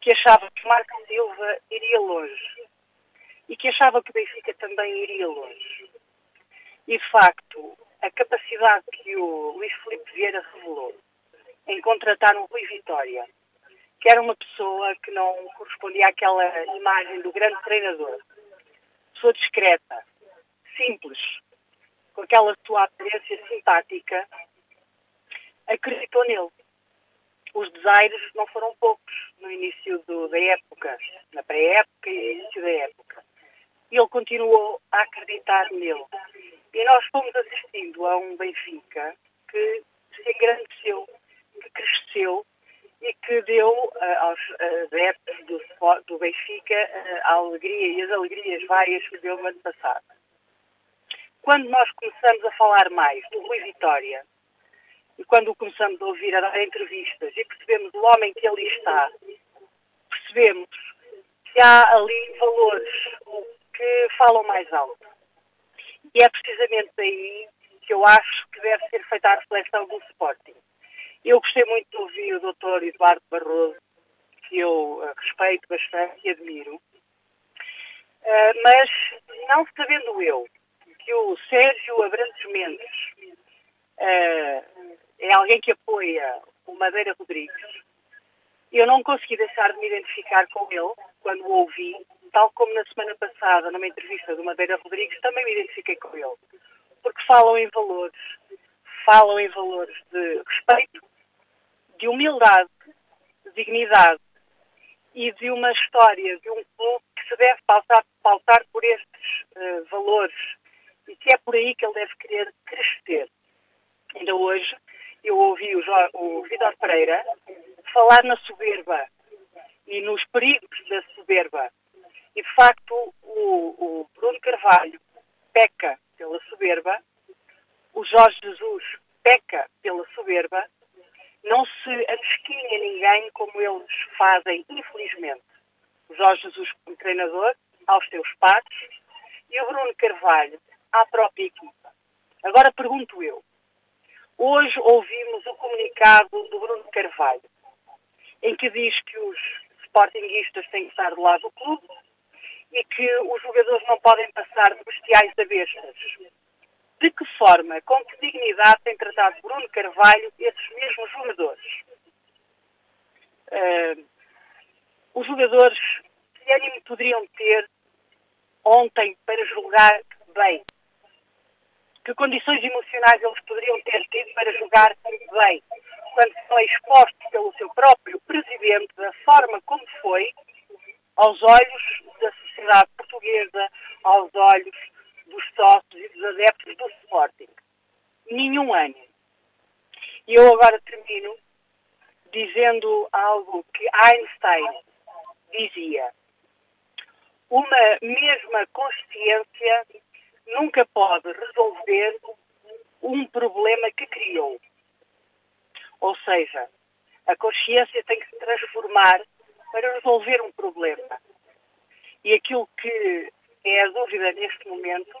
que achava que Marco Silva iria longe e que achava que o Benfica também iria longe. E, de facto, a capacidade que o Luís Filipe Vieira revelou em contratar um Rui Vitória, que era uma pessoa que não correspondia àquela imagem do grande treinador, pessoa discreta, simples, com aquela sua aparência simpática, acreditou nele. Os desaires não foram poucos no início do, da época, na pré-época e início da época. E ele continuou a acreditar nele. E nós fomos assistindo a um Benfica que se engrandeceu, que cresceu e que deu uh, aos adeptos do, do Benfica uh, a alegria e as alegrias várias que deu no ano passado. Quando nós começamos a falar mais do Rui Vitória e quando o começamos a ouvir a dar entrevistas e percebemos o homem que ali está, percebemos que há ali valores que falam mais alto. E é precisamente aí que eu acho que deve ser feita a reflexão do Sporting. Eu gostei muito de ouvir o Dr. Eduardo Barroso, que eu uh, respeito bastante e admiro, uh, mas não sabendo eu que o Sérgio Abrantes Mendes uh, é alguém que apoia o Madeira Rodrigues, eu não consegui deixar de me identificar com ele quando o ouvi, tal como na semana passada, numa entrevista do Madeira Rodrigues, também me identifiquei com ele. Porque falam em valores, falam em valores de respeito, de humildade, de dignidade e de uma história de um clube que se deve pautar, pautar por estes uh, valores e que é por aí que ele deve querer crescer. Ainda hoje eu ouvi o, o Vitor Pereira falar na soberba e nos perigos da soberba. E, de facto, o, o Bruno Carvalho peca pela soberba, o Jorge Jesus peca pela soberba não se amesquinha ninguém como eles fazem, infelizmente. O Jorge Jesus como treinador, aos seus pares, e o Bruno Carvalho à própria equipa. Agora pergunto eu. Hoje ouvimos o comunicado do Bruno Carvalho, em que diz que os sportinguistas têm que estar do lado do clube e que os jogadores não podem passar de bestiais a bestas de que forma, com que dignidade tem tratado Bruno Carvalho esses mesmos jogadores. Uh, os jogadores, que ânimo poderiam ter ontem para julgar bem? que condições emocionais eles poderiam ter tido para jogar bem, quando são expostos pelo seu próprio presidente da forma como foi, aos olhos da sociedade portuguesa, aos olhos dos sócios e dos adeptos do Sporting. Nenhum ano. E eu agora termino dizendo algo que Einstein dizia. Uma mesma consciência nunca pode resolver um problema que criou. Ou seja, a consciência tem que se transformar para resolver um problema. E aquilo que é a dúvida neste momento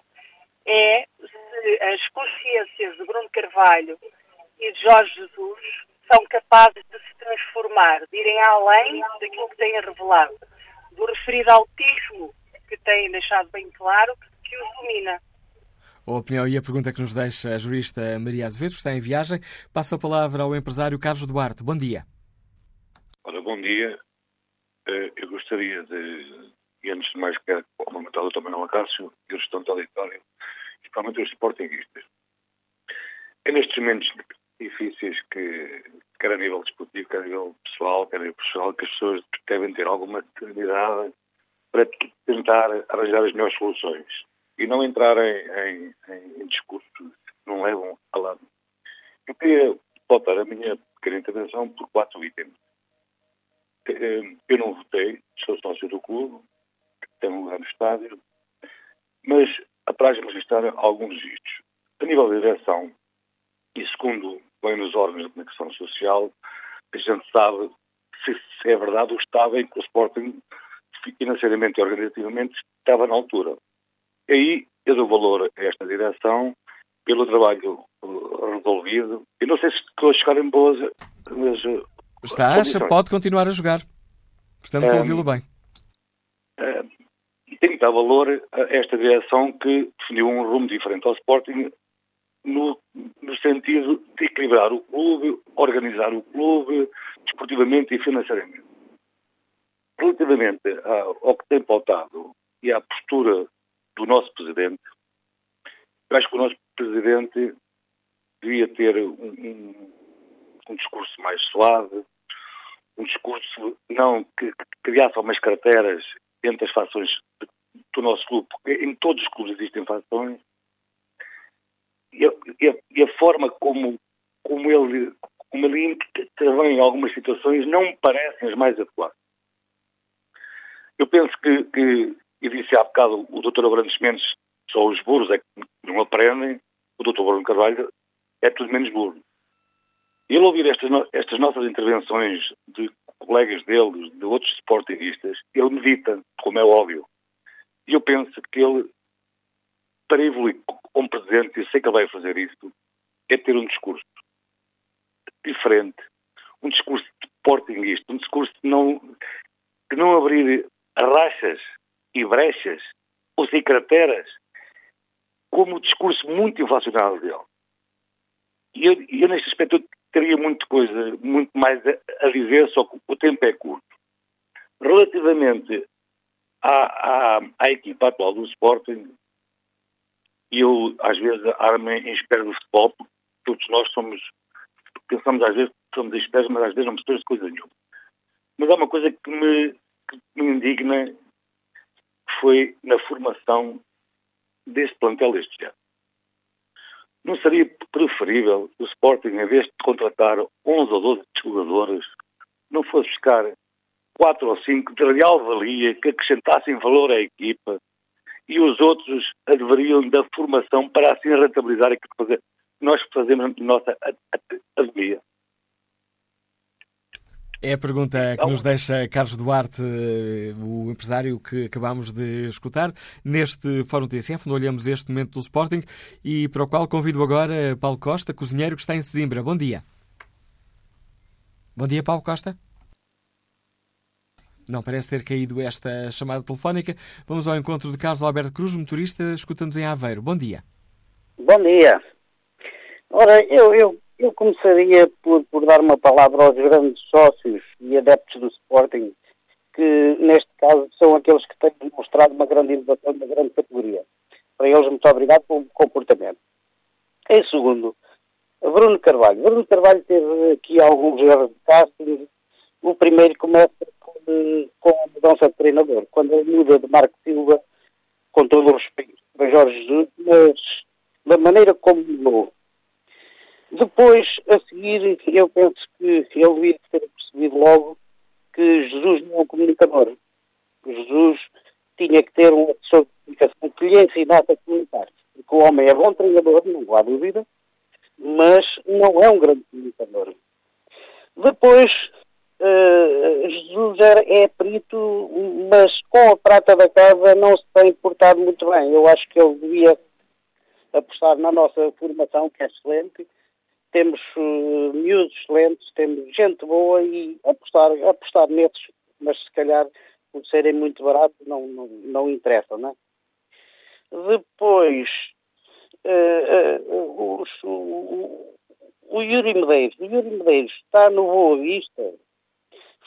é se as consciências de Bruno Carvalho e de Jorge Jesus são capazes de se transformar, de irem além daquilo que têm revelado, do referido autismo que têm deixado bem claro que os domina. A opinião e a pergunta que nos deixa a jurista Maria Azevedo, que está em viagem, passa a palavra ao empresário Carlos Duarte. Bom dia. Ora, bom dia. Eh, eu gostaria de, e antes de mais, quero cumprimentar o Dr. Manuel Acácio e o gestão do auditório, principalmente os sportinguistas. É nestes momentos difíceis que, quer a nível desportivo, quer a nível pessoal, quer a nível profissional, que as pessoas devem ter alguma serenidade para tentar arranjar as melhores soluções e não entrar em, em, em discursos que não levam a lado. Eu queria voltar a minha pequena intervenção por quatro itens. Eh, eu não votei, sou sócio do clube, tenho um lugar no estádio, mas apraz-me registrar alguns registros. A nível de direção, e segundo bem nos órgãos de comunicação social, a gente sabe se, se é verdade o estado em que o Sporting, financeiramente e organizativamente, estava na altura. E aí eu dou valor a esta direção pelo trabalho uh, resolvido. E não sei se estou a chegar em boas. Mas, uh, Está, acha, pode continuar a jogar. Estamos um, a ouvi-lo bem. Uh, tem que dar valor a esta direção que definiu um rumo diferente ao Sporting no, no sentido de equilibrar o clube, organizar o clube, desportivamente e financeiramente. Relativamente ao que tem pautado e à postura do nosso Presidente, eu acho que o nosso Presidente devia ter um, um, discurso mais suave, um discurso não que, que criasse algumas carteiras entre as fações do nosso porque em todos os clubes existem fações, e a, e a, forma como, como ele como ele intervém em algumas situações não me parecem as mais adequadas. Eu penso que, que e disse há bocado o Dr. Abrantes Mendes, só os burros é que não aprendem, o Dr. Bruno Carvalho é tudo menos burro. Ele ouvir estas, estas nossas intervenções de colegas dele, de outros sportingistas, ele medita, como é óbvio. E eu penso que ele, para evoluir como presidente, e sei que ele vai fazer isso, é ter um discurso diferente, um discurso sportinguista, um discurso que não, que não abrir rachas e brechas ou sem crateras, como o discurso muito inflacionário dele. E eu, eu, neste aspecto, eu teria muita coisa, muito mais a, a, dizer, só que o tempo é curto. Relativamente à, à, à equipa atual do Sporting, eu às vezes arme em espera do futebol, porque todos nós somos, pensamos às vezes que somos expertos, mas às vezes não percebemos coisa nenhuma. Mas há uma coisa que me, que me indigna foi na formação deste plantel este ano. Não seria preferível o Sporting, em vez de contratar 11 ou 12 jogadores, não fosse buscar 4 ou 5 de real valia que acrescentassem valor à equipa e os outros adveriam da formação para assim rentabilizar aquilo que nós fazemos na nossa academia? É a pergunta que então- nos deixa Carlos Duarte, o empresário que acabamos de escutar, neste Fórum TSF, onde olhamos este momento do Sporting e para o qual convido agora Paulo Costa, cozinheiro que está em Sesimbra. Bom dia. Bom dia, Paulo Costa. Não parece ter caído esta chamada telefónica. Vamos ao encontro de Carlos Alberto Cruz, motorista, escuta-nos em Aveiro. Bom dia. Bom dia. Ora, eu, eu eu começaria por, por dar uma palavra aos grandes sócios e adeptos do Sporting, que neste caso são aqueles que têm demonstrado uma grande inovação, uma grande categoria. Para eles, muito obrigado pelo comportamento. Em segundo, Bruno Carvalho. Bruno Carvalho teve aqui alguns erros de casting. O primeiro começa com, com a mudança de treinador. Quando ele muda de Marco Silva, com todo o respeito para Jorge Jesus, mas da maneira como mudou. Depois, a seguir, eu penso que ele devia ter percebido logo que Jesus não é um comunicador. Jesus tinha que ter um assessor de comunicação que lhe ensinasse a comunicar. Porque o homem é bom treinador, não há dúvida, mas não é um grande comunicador. Depois, uh, Jesus é perito, mas com a prata da casa não se tem portado muito bem. Eu acho que ele devia apostar na nossa formação, que é excelente. Temos uh, miúdos excelentes, temos gente boa e apostar, apostar nesses, mas se calhar por serem muito baratos não, não, não interessa, não é? Depois, uh, uh, o Yuri Medeiros. O Yuri Medeiros está no Boa Vista,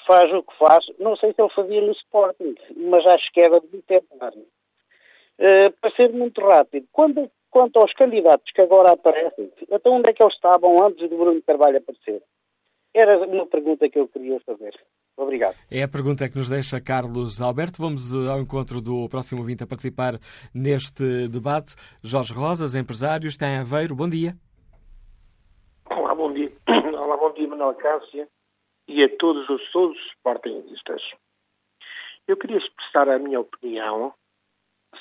faz o que faz. Não sei se ele fazia no Sporting, mas acho que era de tentar. Uh, para ser muito rápido, quando, quanto aos candidatos que agora aparecem, então onde é que eles estavam antes de Bruno Carvalho aparecer? Era uma pergunta que eu queria fazer. Obrigado. É a pergunta que nos deixa Carlos Alberto. Vamos eh, ao encontro do próximo ouvinte a participar neste debate. Jorge Rosas, empresário, está em Aveiro. Bom dia. Olá, bom dia. Olá, bom dia, Manuel Cássia e a todos os todos os sportingistas. Eu queria expressar a minha opinião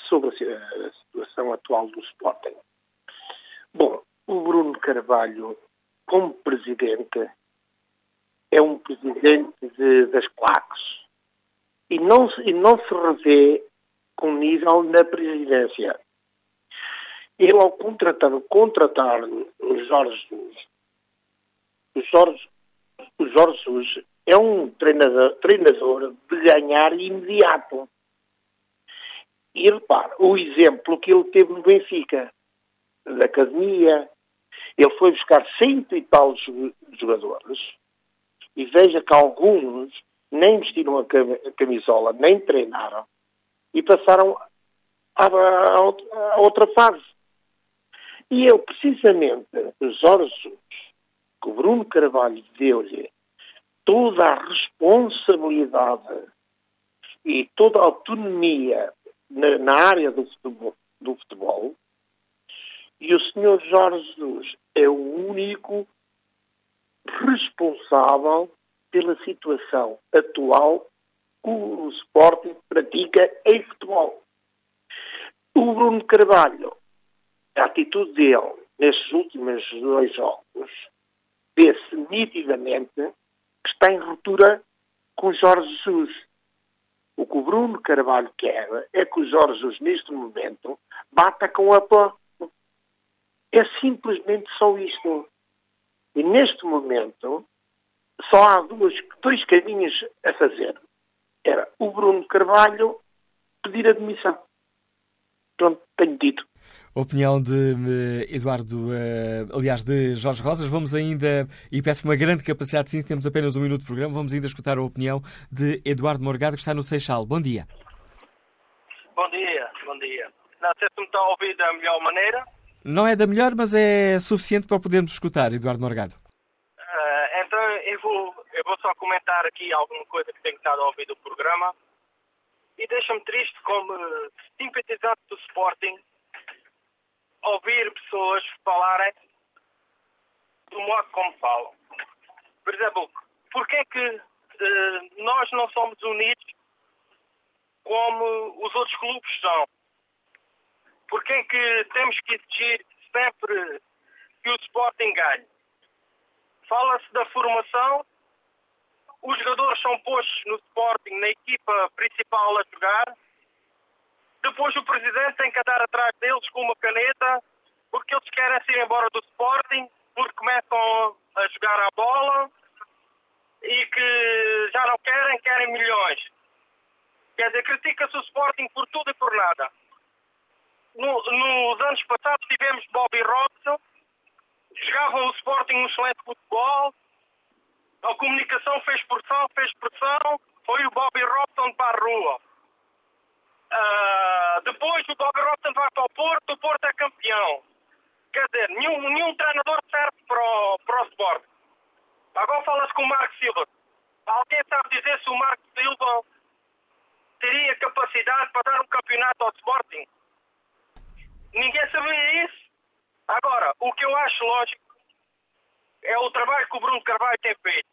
sobre a situação atual do Sporting. Bom, o Bruno Carvalho, como presidente, é um presidente de, das claques e não, e não se revê com nível na presidência. Ele, ao contratar, contratar o Jorge o Jorge, o Jorge Jesus é um treinador, treinador de ganhar imediato. E repare, o exemplo que ele teve no Benfica, da academia, ele foi buscar cento e tal jogadores e veja que alguns nem vestiram a camisola, nem treinaram e passaram à, outra fase. E eu, precisamente, Jorge Jesus, que o Bruno Carvalho deu-lhe toda a responsabilidade e toda a autonomia na, na área do futebol, do futebol, e o senhor Jorge Jesus é o único responsável pela situação atual que o Sporting pratica em futebol. O Bruno Carvalho, a atitude dele nestes últimos dois jogos, vê-se nitidamente que está em ruptura com Jorge Jesus. O que o Bruno Carvalho quer é que o Jorge Jesus, neste momento, bata com a pó. É simplesmente só isto. E neste momento só há duas, dois caminhos a fazer. Era o Bruno Carvalho pedir admissão. Pronto, tenho dito. Opinião de Eduardo, uh, aliás, de Jorge Rosas. Vamos ainda, e peço uma grande capacidade, sim, temos apenas um minuto de programa, vamos ainda escutar a opinião de Eduardo Morgado, que está no Seixal. Bom dia. Bom dia, bom dia. Não sei se me está a ouvir da melhor maneira. Não é da melhor, mas é suficiente para podermos escutar, Eduardo Morgado. Uh, então eu vou, eu vou só comentar aqui alguma coisa que tenho estado a ouvir do programa. E deixa-me triste como simpatizante do Sporting ouvir pessoas falarem do modo como falam. Por exemplo, porquê é que uh, nós não somos unidos como os outros clubes são? Porquê é que temos que exigir sempre que o Sporting ganhe? Fala-se da formação, os jogadores são postos no Sporting, na equipa principal a jogar, depois o presidente tem que andar atrás deles com uma caneta, porque eles querem ir embora do Sporting, porque começam a jogar a bola e que já não querem, querem milhões. Quer dizer, critica-se o Sporting por tudo e por nada no, nos anos passados tivemos Bobby Robson, jogavam o Sporting um excelente futebol, a comunicação fez pressão, fez pressão, foi o Bobby Robson para a rua. Uh, depois o Bobby Robson vai para o Porto, o Porto é campeão. quer dizer, nenhum, nenhum treinador serve para o, para o Sport. Agora fala-se com o Marco Silva. Alguém sabe dizer se o Marco Silva teria capacidade para dar um campeonato ao Sporting? Ninguém sabia isso. Agora, o que eu acho lógico é o trabalho que o Bruno Carvalho tem feito.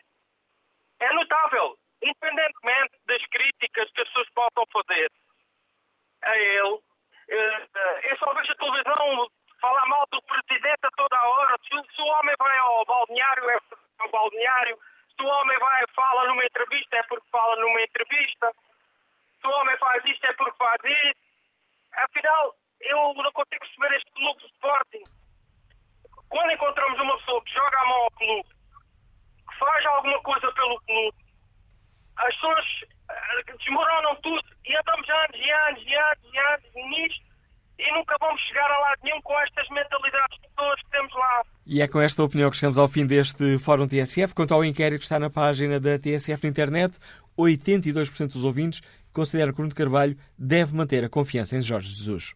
É notável, independentemente das críticas que as pessoas possam fazer a ele. Eh, eh, eu só vejo a televisão falar mal do presidente a toda hora. Se, se o homem vai ao balneário, é ao balneário. Se o homem vai fala numa entrevista, é porque fala numa entrevista. Se o homem faz isto, é porque faz isso. Afinal, eu não consigo perceber este clube de Sporting. Quando encontramos uma pessoa que joga a mão ao clube, que faz alguma coisa pelo clube, as pessoas desmoronam tudo e andamos anos e anos e anos e anos nisto e nunca vamos chegar a lado nenhum com estas mentalidades de pessoas que temos lá. E é com esta opinião que chegamos ao fim deste Fórum TSF. Quanto ao inquérito que está na página da TSF na internet, 82% dos ouvintes consideram que Bruno Carvalho deve manter a confiança em Jorge Jesus.